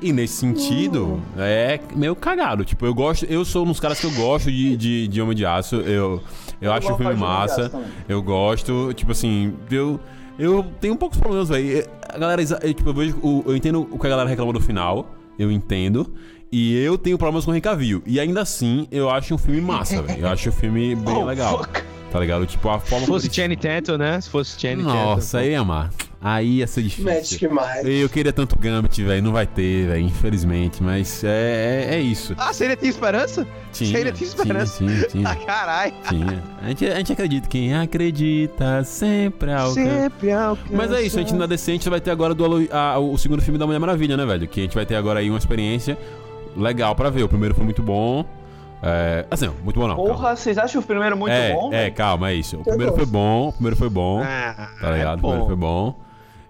E nesse sentido, é meio cagado. Tipo, eu gosto. Eu sou um dos caras que eu gosto de, de, de Homem de Aço. Eu, eu, acho o filme massa. Eu gosto, tipo assim, eu. Eu tenho um poucos problemas, velho. A galera, eu, tipo, eu vejo. o- Eu entendo o que a galera reclama do final. Eu entendo. E eu tenho problemas com o Cavill. E ainda assim, eu acho um filme massa, velho. Eu acho o filme bem Oh, legal. fuck. Tá ligado? Tipo, a forma Se fosse Channing Tatum, né? Se fosse Channing Tatum. Nossa, aí ia amar. Aí ia ser difícil. Magic Mike. Eu queria tanto Gambit, velho. Não vai ter, velho, infelizmente. Mas é, é, é isso. Ah, você ainda tinha esperança? Tinha, Você ainda tinha esperança? Tinha, tinha, Ah, tinha, caralho. tinha. A gente, a gente acredita. Quem acredita sempre alcança. Sempre alcança. Mas é isso, a gente na DC, a gente vai ter agora do a- o segundo filme da Mulher Maravilha, né, velho? Que a gente vai ter agora aí uma experiência legal pra ver. O primeiro foi muito bom. É, assim, muito bom não. calma. Porra, vocês acham o primeiro muito é, bom? é, calma, é isso. O primeiro foi bom, o primeiro foi bom, Ah, tá ligado? é o primeiro foi bom.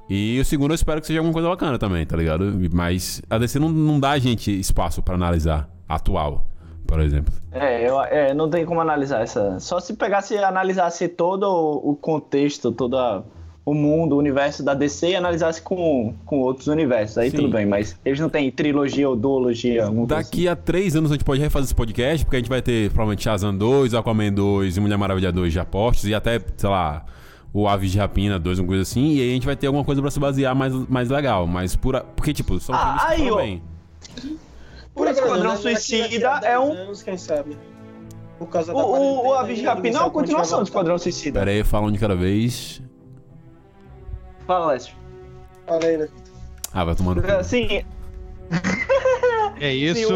E o segundo eu espero que seja alguma coisa bacana também, tá ligado? Mas a DC não, não dá a gente espaço pra analisar atual, por exemplo. É, eu, é, não tem como analisar essa. Só se pegasse e analisasse todo o contexto, todo a- o mundo, o universo da DC e analisasse com, com outros universos. Aí Sim. tudo bem, mas eles não têm trilogia ou duologia. Daqui a três anos a gente pode refazer esse podcast, porque a gente vai ter provavelmente Shazam 2, Aquaman 2 e Mulher Maravilha 2 de apostos, e até, sei lá, o Aves de Rapina 2, uma coisa assim, e aí a gente vai ter alguma coisa pra se basear mais, mais legal. Mas por, a- porque, tipo, são Ah, filmes que aí, ó. bem. Por Esquadrão né? Suicida é 10 um- anos, quem sabe? Por causa O, da o, o Aves de Rapina é uma continuação do Esquadrão Suicida. Pera aí, fala um de cada vez. Fala, Lécio. voltar. Fala aí, né? Ah, vai tomando. Sim, É isso. Sim,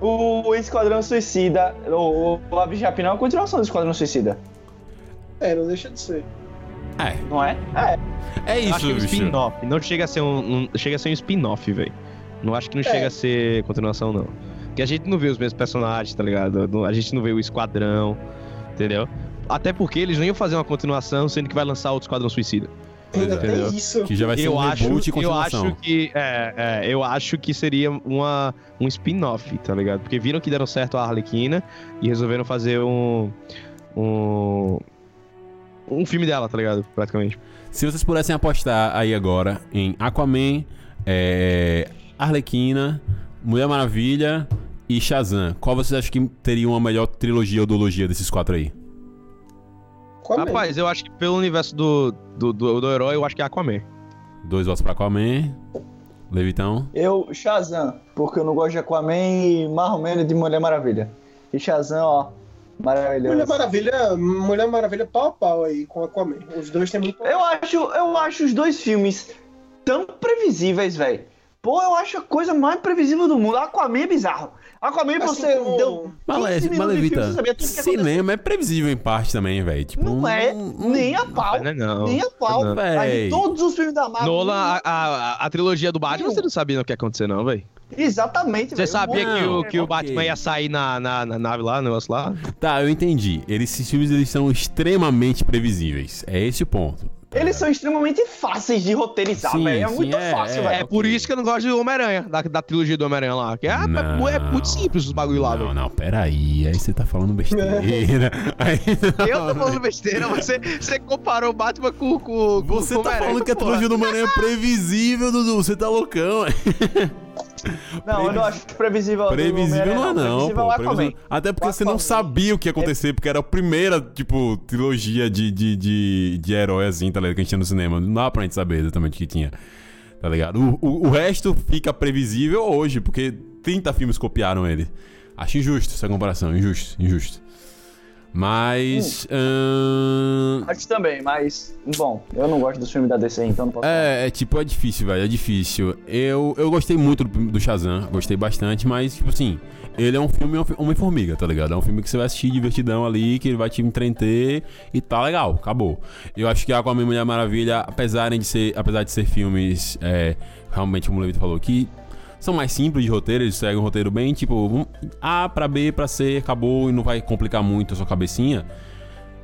o- o Esquadrão Suicida, o, o Aves de Rapina é uma continuação do Esquadrão Suicida, É, não deixa de ser. É, não é? É. é Eu isso, que é um bicho. spin-off. Não chega a ser um, um- chega a ser um spin-off, velho. Não acho que não É. chega a ser continuação, não. Porque a gente não vê os mesmos personagens, tá ligado? A gente não vê o Esquadrão, entendeu? Até porque eles não iam fazer uma continuação, sendo que vai lançar outro Esquadrão Suicida. Ainda é. isso. Que já vai ser eu um acho, reboot e eu continuação. acho que é, é, eu acho que seria uma, um spin-off, tá ligado? Porque viram que deram certo a Arlequina e resolveram fazer um um um filme dela, tá ligado? Praticamente. Se vocês pudessem apostar aí agora em Aquaman, é, Arlequina, Mulher Maravilha e Shazam, qual vocês acham que teria uma melhor trilogia ou duologia desses quatro aí? Aquaman. Rapaz, eu acho que pelo universo do, do, do, do herói, eu acho que é Aquaman. Dois votos pra Aquaman. Levitão. Eu, Shazam, porque eu não gosto de Aquaman e mais ou menos de Mulher Maravilha. E Shazam, ó, maravilhoso. Mulher Maravilha, Mulher Maravilha pau a pau aí com Aquaman. Os dois têm muito. Eu acho, eu acho os dois filmes tão previsíveis, velho. Pô, eu acho a coisa mais previsível do mundo. Aquaman é bizarro. Aquaman Assim você como- deu 15 Mas, minutos de filme, Levita, você sabia tudo que ia acontecer. cinema é previsível em parte também, velho. Tipo, Não é, um- nem a pau. Não, é não. Nem a pau. Não. Véi. Aí todos os filmes da Marvel. Nolan, a, a, a trilogia do Batman, você não sabia o que ia acontecer, não, velho. Exatamente, Você velho. sabia que o, Não, que o ok. Batman ia sair na, na, na nave lá, no negócio lá? Tá, eu entendi. Eles, esses filmes eles são extremamente previsíveis. É esse o ponto. Eles são extremamente fáceis de roteirizar, velho. É sim, muito é, fácil, é. velho. É por isso que eu não gosto do Homem-Aranha, da, da trilogia do Homem-Aranha lá. Que é, Não. é muito simples os bagulho lá, Não, velho. não, peraí. Aí você tá falando besteira. Aí, Eu tô falando besteira, você, você comparou o Batman com, com, com Você com o tá Homem-Aranha, falando que a trilogia do Homem-Aranha é previsível, Dudu. Você tá loucão. Não, eu não acho previsível. do Previsível não é não, Previsível pô. é. Previsível- Até porque você não sabia o que ia acontecer, porque era a primeira, tipo, trilogia de, de, de, de herói, assim, tá ligado? Que a gente tinha no cinema. Não dá pra gente saber exatamente o que tinha. Tá ligado? O, o, o resto fica previsível hoje, porque 30 filmes copiaram ele. Acho injusto essa comparação. Injusto, injusto. Mas. ahn, Acho também, mas. Bom, eu não gosto dos filmes da DC, então não posso. É, é tipo, é difícil, velho, é difícil. Eu, eu gostei muito do, do Shazam, gostei bastante, mas, tipo assim, ele é um filme Homem-Formiga, tá ligado? É um filme que você vai assistir divertidão ali, que ele vai te entreter e tá legal, acabou. Eu acho que Aquaman e Mulher Maravilha, apesar de ser, apesar de ser filmes, é, realmente, como o Levito falou, que são mais simples de roteiro, eles seguem um roteiro bem, tipo, A pra B pra C, acabou e não vai complicar muito a sua cabecinha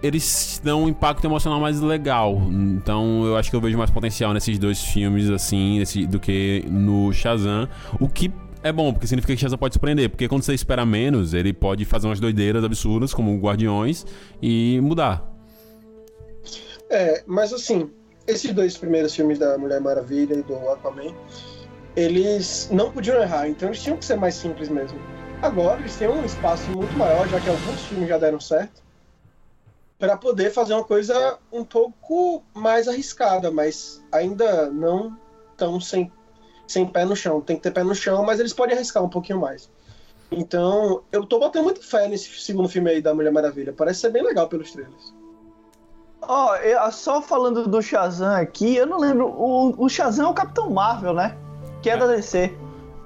eles dão um impacto emocional mais legal. Então eu acho que eu vejo mais potencial nesses dois filmes, assim, nesse, do que no Shazam. O que é bom, porque significa que Shazam pode surpreender. Porque quando você espera menos, ele pode fazer umas doideiras absurdas, como Guardiões, e mudar. É, mas assim, esses dois primeiros filmes da Mulher Maravilha e do Aquaman, eles não podiam errar, então eles tinham que ser mais simples mesmo. Agora eles têm um espaço muito maior, já que alguns filmes já deram certo, para poder fazer uma coisa um pouco mais arriscada, mas ainda não tão sem, sem pé no chão. Tem que ter pé no chão, mas eles podem arriscar um pouquinho mais. Então, eu tô botando muita fé nesse segundo filme aí da Mulher Maravilha. Parece ser bem legal pelos trailers. Ó, eu- só falando do Shazam aqui, eu não lembro. O, o Shazam é o Capitão Marvel, né? Que é da DC.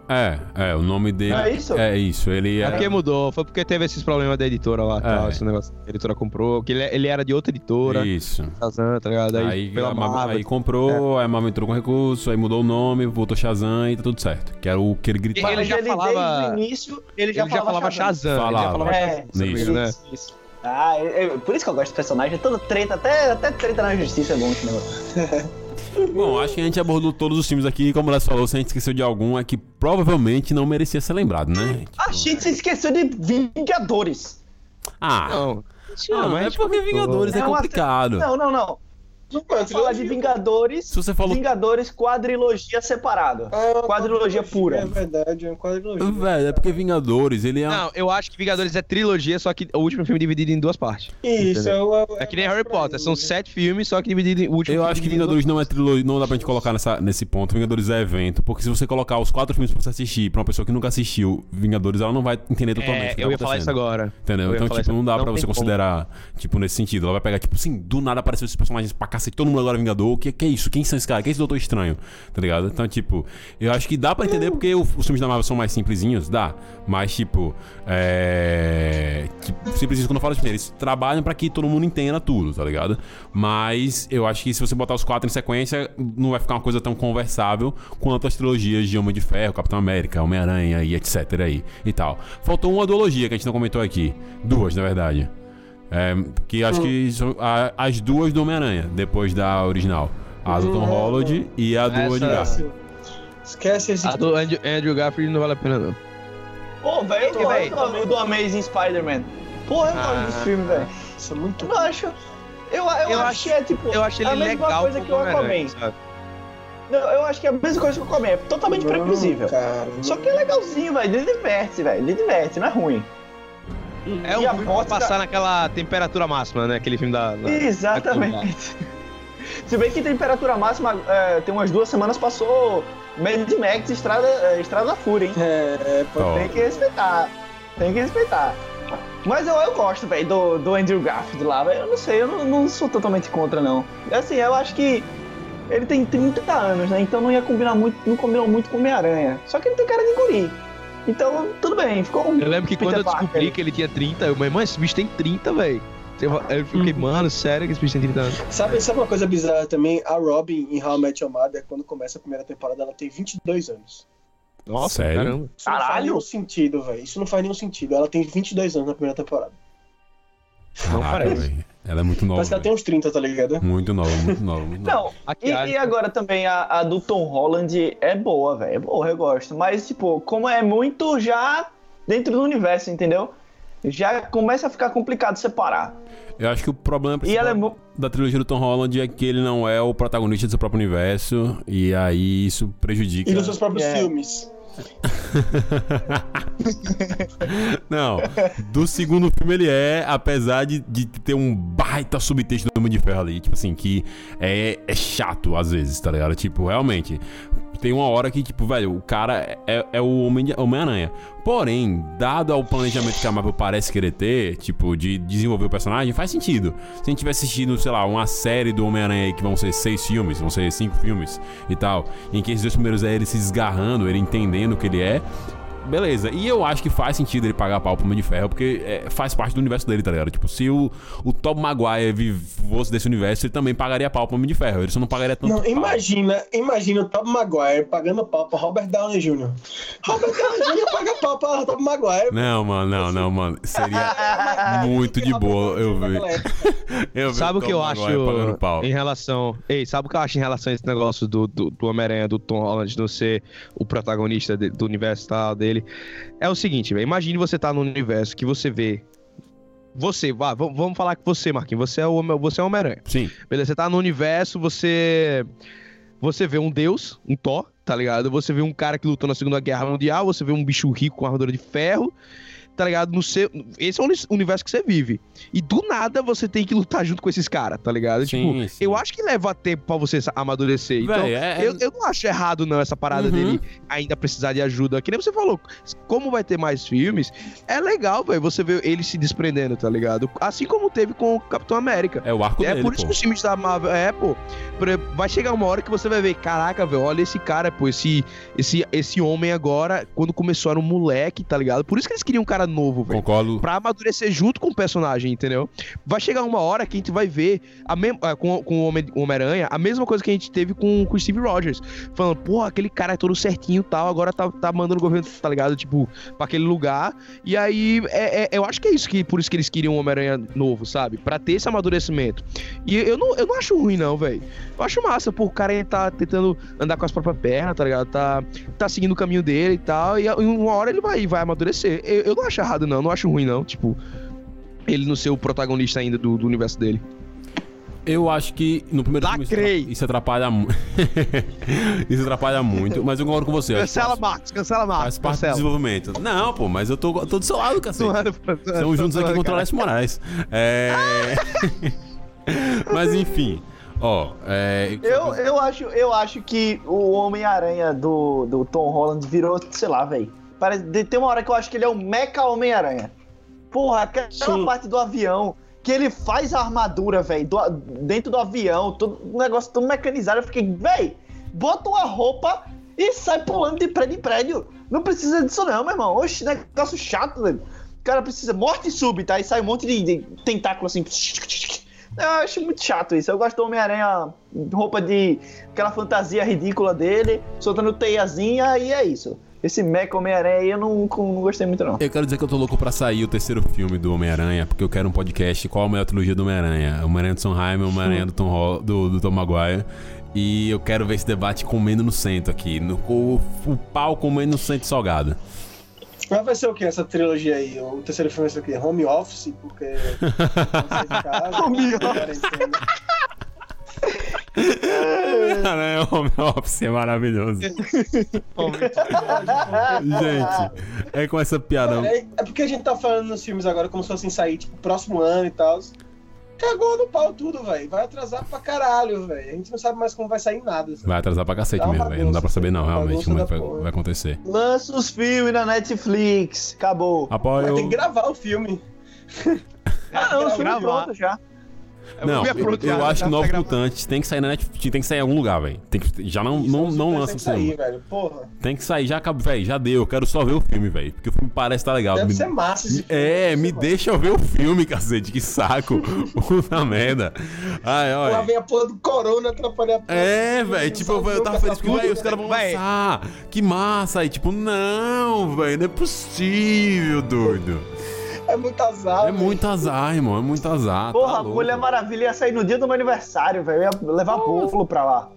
É, é, o nome dele. É isso? É isso. Ele É é. porque mudou, foi porque teve esses problemas da editora lá, tal, É. esse negócio que a editora comprou, que ele, ele era de outra editora, Isso. Shazam, tá ligado? Aí, Aí, pela a Marvel- aí comprou, aí a Marvel entrou com recurso, aí mudou o nome, voltou Shazam e tá tudo certo. Que era o que ele gritava. Ele Mas já ele falava- desde o início, ele já ele já falava Shazam. Shazam, ele Falava. já falava É, Shazam, me isso. né? Isso, isso. Ah, é- é- por isso que eu gosto de personagem. É toda treta, até, até treta na justiça é bom esse negócio. Bom, acho que a gente abordou todos os filmes aqui, como o Léo falou, se a gente esqueceu de algum, é que provavelmente não merecia ser lembrado, né? Tipo, A gente se esqueceu de Vingadores. Ah, Não, não, mas é porque. Vingadores é É uma- complicado. Não, não, não. Mano, falar de Vingadores. Se você falou. Vingadores quadrilogia separado. Ah, é uma Quadrilogia pura. É verdade, é uma quadrilogia. Velho, é porque Vingadores, ele é. Não, eu acho que Vingadores é trilogia, só que o último filme é dividido em duas partes. Isso, é, o- É que nem Harry Potter, aí, são né? sete filmes, só que dividido em o último Eu filme acho que Vingadores não é trilogia, não dá pra gente colocar nessa, nesse ponto. Vingadores é evento, porque se você colocar os quatro filmes pra você assistir pra uma pessoa que nunca assistiu Vingadores, ela não vai entender totalmente É, o que eu tá ia falar isso agora. Entendeu? Então, tipo, não dá pra você como. considerar, tipo, nesse sentido. Ela vai pegar, tipo, assim, do nada apareceu esses personagens pra cacete, todo mundo agora é Vingador. O que, que é isso? Quem são esses caras? Quem é esse Doutor Estranho? Tá ligado? Então, tipo, eu acho que dá pra entender porque os filmes da Marvel são mais simplesinhos, dá. Mas, tipo, é. Tipo, simplesinho quando eu falo, tipo, eles trabalham pra que todo mundo entenda tudo, tá ligado? Mas eu acho que se você botar os quatro em sequência, não vai ficar uma coisa tão conversável quanto as trilogias de Homem de Ferro, Capitão América, Homem-Aranha e etc. aí e tal. Faltou uma duologia que a gente não comentou aqui. Duas, na verdade. É, que acho que são a- as duas do Homem-Aranha, depois da original. A do Tom Holland e a do Essa- Andrew Garfield. Esquece esse. A do Andrew, Andrew Garfield não vale a pena, não. Pô, velho, eu véi? também do Amazing Spider-Man. Porra, eu gosto Ah. desse filme, velho. Isso é muito Eu acho. Eu, eu, Eu acho, que é tipo. Eu acho a ele mesma legal coisa que o Aquaman. sabe? Não, eu acho que é a mesma coisa que o Aquaman. É totalmente Não, previsível. Cara, Só que é legalzinho, velho. Ele diverte, velho. Ele diverte, não é ruim. É um filme pra passar naquela temperatura máxima, né? Aquele filme da... da- Exatamente. Se bem que temperatura máxima, é, tem umas duas semanas passou Mad Max Estrada, é, Estrada da Fúria, hein? É, pô. Ó. Tem que respeitar. Tem que respeitar. Mas eu, eu gosto, velho, do, do Andrew Garfield lá, velho. Eu não sei, eu não, não sou totalmente contra, não. Assim, eu acho que ele tem 30 anos, né? Então não ia combinar muito, não combinou muito com Homem-Aranha. Só que ele tem cara de guri. Então, tudo bem, ficou um. Eu lembro que Peter quando eu Parker. descobri que ele tinha 30, eu, mas, mano, esse bicho tem 30, velho. Eu fiquei, mano, sério que esse bicho tem 30 anos? Sabe, sabe uma coisa bizarra também? A Robin em How I Met Your Mother, quando começa a primeira temporada, ela tem 22 anos. Nossa, Sério? caramba. Isso não faz Caralho! nenhum sentido, velho. Isso não faz nenhum sentido. Ela tem 22 anos na primeira temporada. Não Caraca, parece. velho. Ela é muito nova. Parece que ela tem uns 30, tá ligado? Muito nova, muito nova, muito nova. Não, e, e agora também a, a do Tom Holland é boa, velho. É boa, eu gosto. Mas, tipo, como é muito já dentro do universo, entendeu? Já começa a ficar complicado separar. Eu acho que o problema E ela é da trilogia do Tom Holland é que ele não é o protagonista do seu próprio universo. E aí isso prejudica. E nos seus próprios É. filmes. Não, do segundo filme ele é, apesar de, de ter um baita subtexto do Homem de Ferro ali, tipo assim, que é, é chato às vezes, tá ligado? Tipo, realmente, tem uma hora que, tipo, velho, o cara é, é o Homem Homem-Aranha. Porém, dado ao planejamento que a Marvel parece querer ter, tipo, de desenvolver o personagem, faz sentido. Se a gente tivesse assistido, sei lá, uma série do Homem-Aranha aí que vão ser seis filmes, vão ser cinco filmes e tal, em que esses dois primeiros é ele se esgarrando, ele entendendo o que ele é, Beleza, e eu acho que faz sentido ele pagar pau pro Homem de Ferro, porque é, faz parte do universo dele, tá ligado? Tipo, se o, o Tom Maguire fosse desse universo, ele também pagaria pau pro Homem de Ferro. Ele só não pagaria tanto. Não, pau. imagina, imagina o Tom Maguire pagando pau pra Robert Downey Jr. Robert Downey Jr. paga pau pra Tom Maguire. Não, mano, não, não, mano. Seria muito de boa eu ver. Eu Sabe o que eu acho Maguire pagando pau. em relação. Ei, sabe o que eu acho em relação a esse negócio do, do, do Homem-Aranha, do Tom Holland não ser o protagonista de- do universo tal dele? É o seguinte, velho. Imagine você tá num universo que você vê. Você, vá, vamos falar que você, Marquinhos, você é o Homem- você é Homem-Aranha. Sim, Beleza, você tá no universo, você. Você vê um deus, um Thor, tá ligado? Você vê um cara que lutou na Segunda Guerra Mundial, você vê um bicho rico com armadura de ferro. Tá ligado? No seu, esse é o universo que você vive. E do nada você tem que lutar junto com esses caras, tá ligado? Sim, tipo, sim. eu acho que leva tempo pra você amadurecer. Então, Véi, é- eu, eu não acho errado, não, essa parada Uhum. dele ainda precisar de ajuda. Que nem você falou, como vai ter mais filmes, é legal, velho, você ver ele se desprendendo, tá ligado? Assim como teve com o Capitão América. É o arco É dele, por isso pô. que os filmes da Marvel. É, pô. Vai chegar uma hora que você vai ver, caraca, velho, olha esse cara, pô, esse, esse, esse homem agora, quando começou era um moleque, tá ligado? Por isso que eles queriam um cara novo, velho. Concordo. Pra amadurecer junto com o personagem, entendeu? Vai chegar uma hora que a gente vai ver a mem- ah, com, com o Homem- o Homem-Aranha a mesma coisa que a gente teve com, o Steve Rogers. Falando, pô, aquele cara é todo certinho e tal, agora tá, tá mandando o governo, tá ligado? Tipo, pra aquele lugar. E aí, é, é- eu acho que é isso que por isso que eles queriam um Homem-Aranha novo, sabe? Pra ter esse amadurecimento. E eu não, eu não acho ruim, não, velho. Eu acho massa, pô, o cara tá tentando andar com as próprias pernas, tá ligado? Tá, tá seguindo o caminho dele e tal. E em uma hora ele vai, vai amadurecer. Eu, eu não acho errado, não. Não acho ruim, não. Tipo, ele não ser o protagonista ainda do, do universo dele. Eu acho que no primeiro filme isso Lacrei. atra- isso atrapalha muito. isso atrapalha muito, mas eu concordo com você. acho Cancela faz- Marcos, cancela Faz Marcos. parte do Cancela. desenvolvimento. Não, pô, mas eu tô, tô do seu lado, cacete. Estamos juntos aqui contra o. Alessio Moraes. É... Mas enfim, ó. É... Eu, eu, acho, eu acho que o Homem-Aranha do, do Tom Holland virou, sei lá, velho. Parece- Tem uma hora que eu acho que ele é o Mecha Homem-Aranha. Porra, aquela Sim. parte do avião que ele faz a armadura, velho, dentro do avião, todo um negócio todo mecanizado. Eu fiquei, velho, bota uma roupa e sai pulando de prédio em prédio. Não precisa disso, não, meu irmão. Oxe, negócio chato, velho. O cara precisa morte súbita, aí sai um monte de, de tentáculo assim. Eu acho muito chato isso. Eu gosto do Homem-Aranha, roupa de. aquela fantasia ridícula dele, soltando teiazinha, e é isso. Esse Mecha Homem-Aranha aí eu não, não gostei muito, não. Eu quero dizer que eu tô louco pra sair o terceiro filme do Homem-Aranha, porque eu quero um podcast qual a melhor trilogia do Homem-Aranha. Homem-Aranha do Sondheim, Homem-Aranha do Tom, do, do Tom Maguire. E eu quero ver esse debate comendo no centro aqui. No, o, o pau comendo no centro salgado. Mas vai ser o que essa trilogia aí? O terceiro filme vai ser o quê? Home Office, porque. Home office. Quarentena. Homem-Aranha Home Office é maravilhoso. Gente, é com essa piada. É, é porque a gente tá falando nos filmes agora como se fossem sair, tipo, próximo ano e tal. Cagou no pau tudo, velho. Vai atrasar pra caralho, velho. A gente não sabe mais como vai sair nada. sabe? Vai atrasar pra cacete mesmo, velho. Não dá pra saber, não, realmente, como é que vai, acontecer. Lança os filmes na Netflix. Acabou. Apoio. Mas tem que gravar o filme. Ah, não, os filmes gravar. prontos já. Não, é eu, acho que tá Novos. Mutantes tem que sair na Netflix, tem que sair em algum lugar, velho. Tem que Já não, Isso, não, não lança tem o que sair, velho. Porra. Tem que sair, já acabou, velho. Já deu. Eu quero só ver o filme, velho. Porque o filme parece estar legal. Deve Me- ser massa esse filme. É, me massa. deixa eu ver o filme, cacete. Que saco. Puta merda. Ai, Lá olha. vem a porra do Corona atrapalhar a porra É, velho, tipo, eu, eu tava feliz tá velho, os caras vão lançar. Que massa. Aí, tipo, não, velho, não é possível, doido. É muito azar. É muito azar, irmão, é muito azar. Porra, tá a louco. Mulher Maravilha ia sair no dia do meu aniversário, velho. Ia levar bolo pra lá.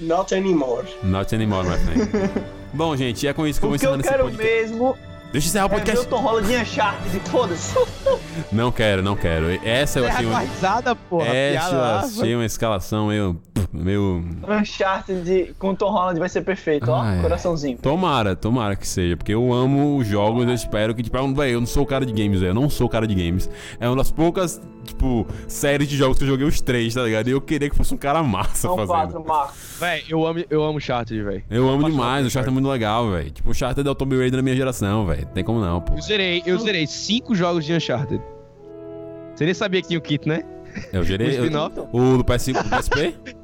Not anymore. Not anymore, my friend. Bom, gente, é com isso que eu vou O que eu encerrando esse quero podcast. mesmo Deixa eu encerrar o é podcast. Tom Holland em Uncharted. Foda-se. Não quero, não quero. Essa eu É achei uma... uma risada, porra. Essa piada eu lá, achei uma escalação meio... meio... Uncharted com o Tom Holland vai ser perfeito, ó. Ah, é. Coraçãozinho. Tomara, tomara que seja, porque eu amo os jogos, eu espero que, tipo, eu não- véi, eu não sou o cara de games, velho, eu não sou o cara de games. É uma das poucas, tipo, séries de jogos que eu joguei os três, tá ligado? E eu queria que fosse um cara massa São fazendo. quatro, Marcos. Véi, eu amo, eu amo Charted, velho. Eu amo Apaixonado demais, o Charter é muito legal, velho. Tipo, o Charter é o Tomb Raider da minha geração, velho. Tem como não, pô. Eu zerei, eu zerei cinco jogos de Uncharted. Você nem sabia que tinha o kit, né? Eu O gerei. eu- spin-off? O do PS5, do PSP?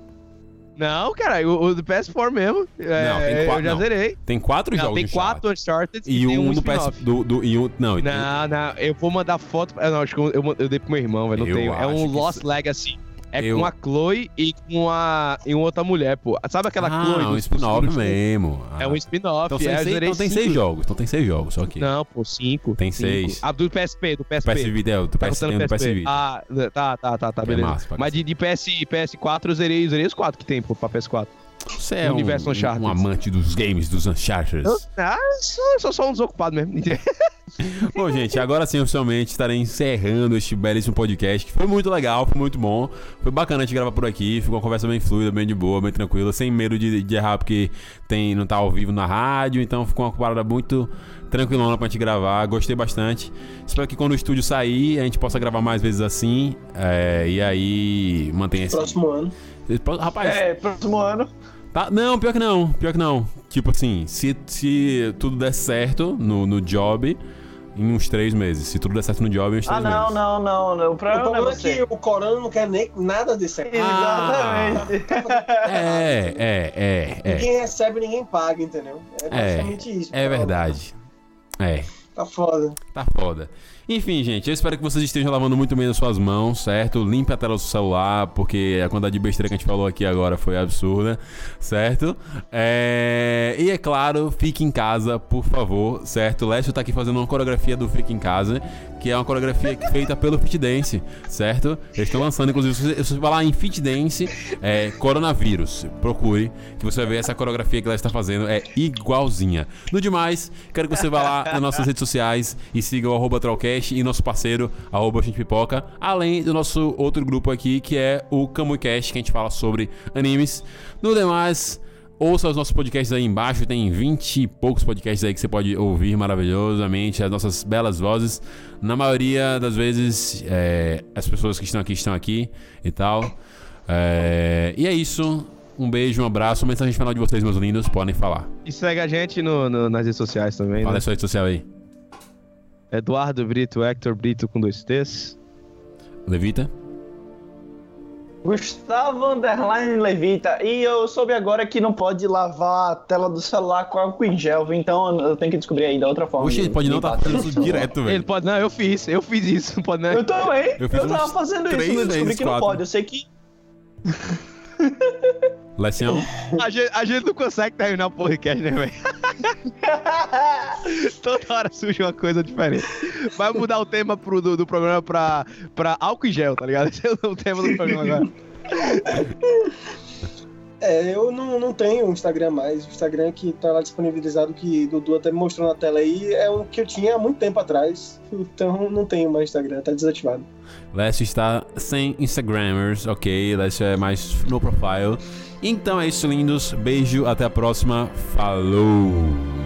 Não, cara, o, o do PS4 mesmo. É, Não, tem quatro- eu já não. zerei. Tem quatro Não, jogos tem de quatro Uncharted E tem um, um do PS. Do, do, e um, não, e tem- Não, não, eu vou mandar foto. Eu, não, acho que eu, eu, eu dei pro meu irmão, velho. Não Eu tenho. É um Lost isso- Legacy. É Eu- com a Chloe e com a e uma outra mulher, pô. Sabe aquela ah, Chloe? é um spin-off mesmo. Ah. É um spin-off. Então, é, seis, então tem seis jogos. Então tem seis jogos, só aqui. Não, pô, cinco. Tem cinco. seis. Ah, do PSP, do PSP. PS Vita, é, do Tá PS, contando tem o do PS PSP. Ah, tá, tá, tá, tá, É beleza. massa pra Mas de, de PS, PS4 eu zerei, eu zerei os quatro que tem, pô, pra PS4. Você é um, universo Uncharted. um amante dos games, dos Uncharted. Eu, ah, sou, sou só um desocupado mesmo. Bom, gente, agora sim, oficialmente, estarei encerrando este belíssimo podcast, que foi muito legal, foi muito bom. Foi bacana a gente gravar por aqui, ficou uma conversa bem fluida, bem de boa, bem tranquila, sem medo de, de errar, porque tem, não tá ao vivo na rádio, então ficou uma parada muito tranquilona pra gente gravar. Gostei bastante. Espero que quando o estúdio sair, a gente possa gravar mais vezes assim. é, e aí mantenha esse. Próximo ano. Rapaz, É, próximo ano. Tá, não, pior que não, pior que não. Tipo assim, se, se tudo der certo no, no job, em uns três meses. Se tudo der certo no job, em uns Ah, três não, meses. não, não, não. O O problema não é problema é você. que o Corona não quer nem nada de certo. Exatamente. É, é, é, é. Ninguém recebe, ninguém paga, entendeu? É basicamente isso. É verdade. É, Tá foda. tá foda. Enfim, gente, eu espero que vocês estejam lavando muito bem as suas mãos, certo? Limpe a tela do seu celular, porque a quantidade de besteira que a gente falou aqui agora foi absurda, certo? É... E é claro, fique em casa, por favor, certo? Lécio tá aqui fazendo uma coreografia do Fique em Casa, que é uma coreografia feita pelo Fit Dance, certo? Eles estão lançando, inclusive, se você falar em Fit Dance, é, coronavírus, procure, que você vai ver essa coreografia que ela está fazendo, é igualzinha. No demais, quero que você vá lá nas nossas redes sociais e siga o arroba Trollcast e nosso parceiro, arroba Gente Pipoca, além do nosso outro grupo aqui, que é o CamuiCast, que a gente fala sobre animes. No demais... Ouça os nossos podcasts aí embaixo, tem 20 e poucos podcasts aí que você pode ouvir maravilhosamente, as nossas belas vozes. Na maioria das vezes, é, as pessoas que estão aqui estão aqui e tal. É, e é isso. Um beijo, um abraço. Mensagem final de vocês, meus lindos, podem falar. E segue a gente no, no- nas redes sociais também, Fala né? a sua rede social aí. Eduardo Brito, Hector Brito com dois T's. Levita. Gustavo Underline Levita. E eu soube agora que não pode lavar a tela do celular com álcool em gel, então eu tenho que descobrir ainda outra forma. Oxe, ele pode não estar a tela fazendo do isso direto, Ele velho. pode, não, eu fiz, eu fiz isso, pode né? Eu também. Eu Eu, tava fazendo isso, mas eu descobri que não pode. Eu sei que. Lecião. A gente, a gente não consegue terminar o podcast, né, velho? Toda hora surge uma coisa diferente. Vai mudar o tema pro, do, do programa pra, pra álcool e gel, tá ligado? Esse é o tema do programa agora. É, eu não, não tenho Instagram mais. O Instagram que tá lá disponibilizado, que Dudu até me mostrou na tela aí, é um que eu tinha há muito tempo atrás. Então não tenho mais Instagram, tá desativado. Lécio está sem Instagrammers, ok? Lécio é mais no profile. Então é isso, lindos. Beijo, até a próxima. Falou!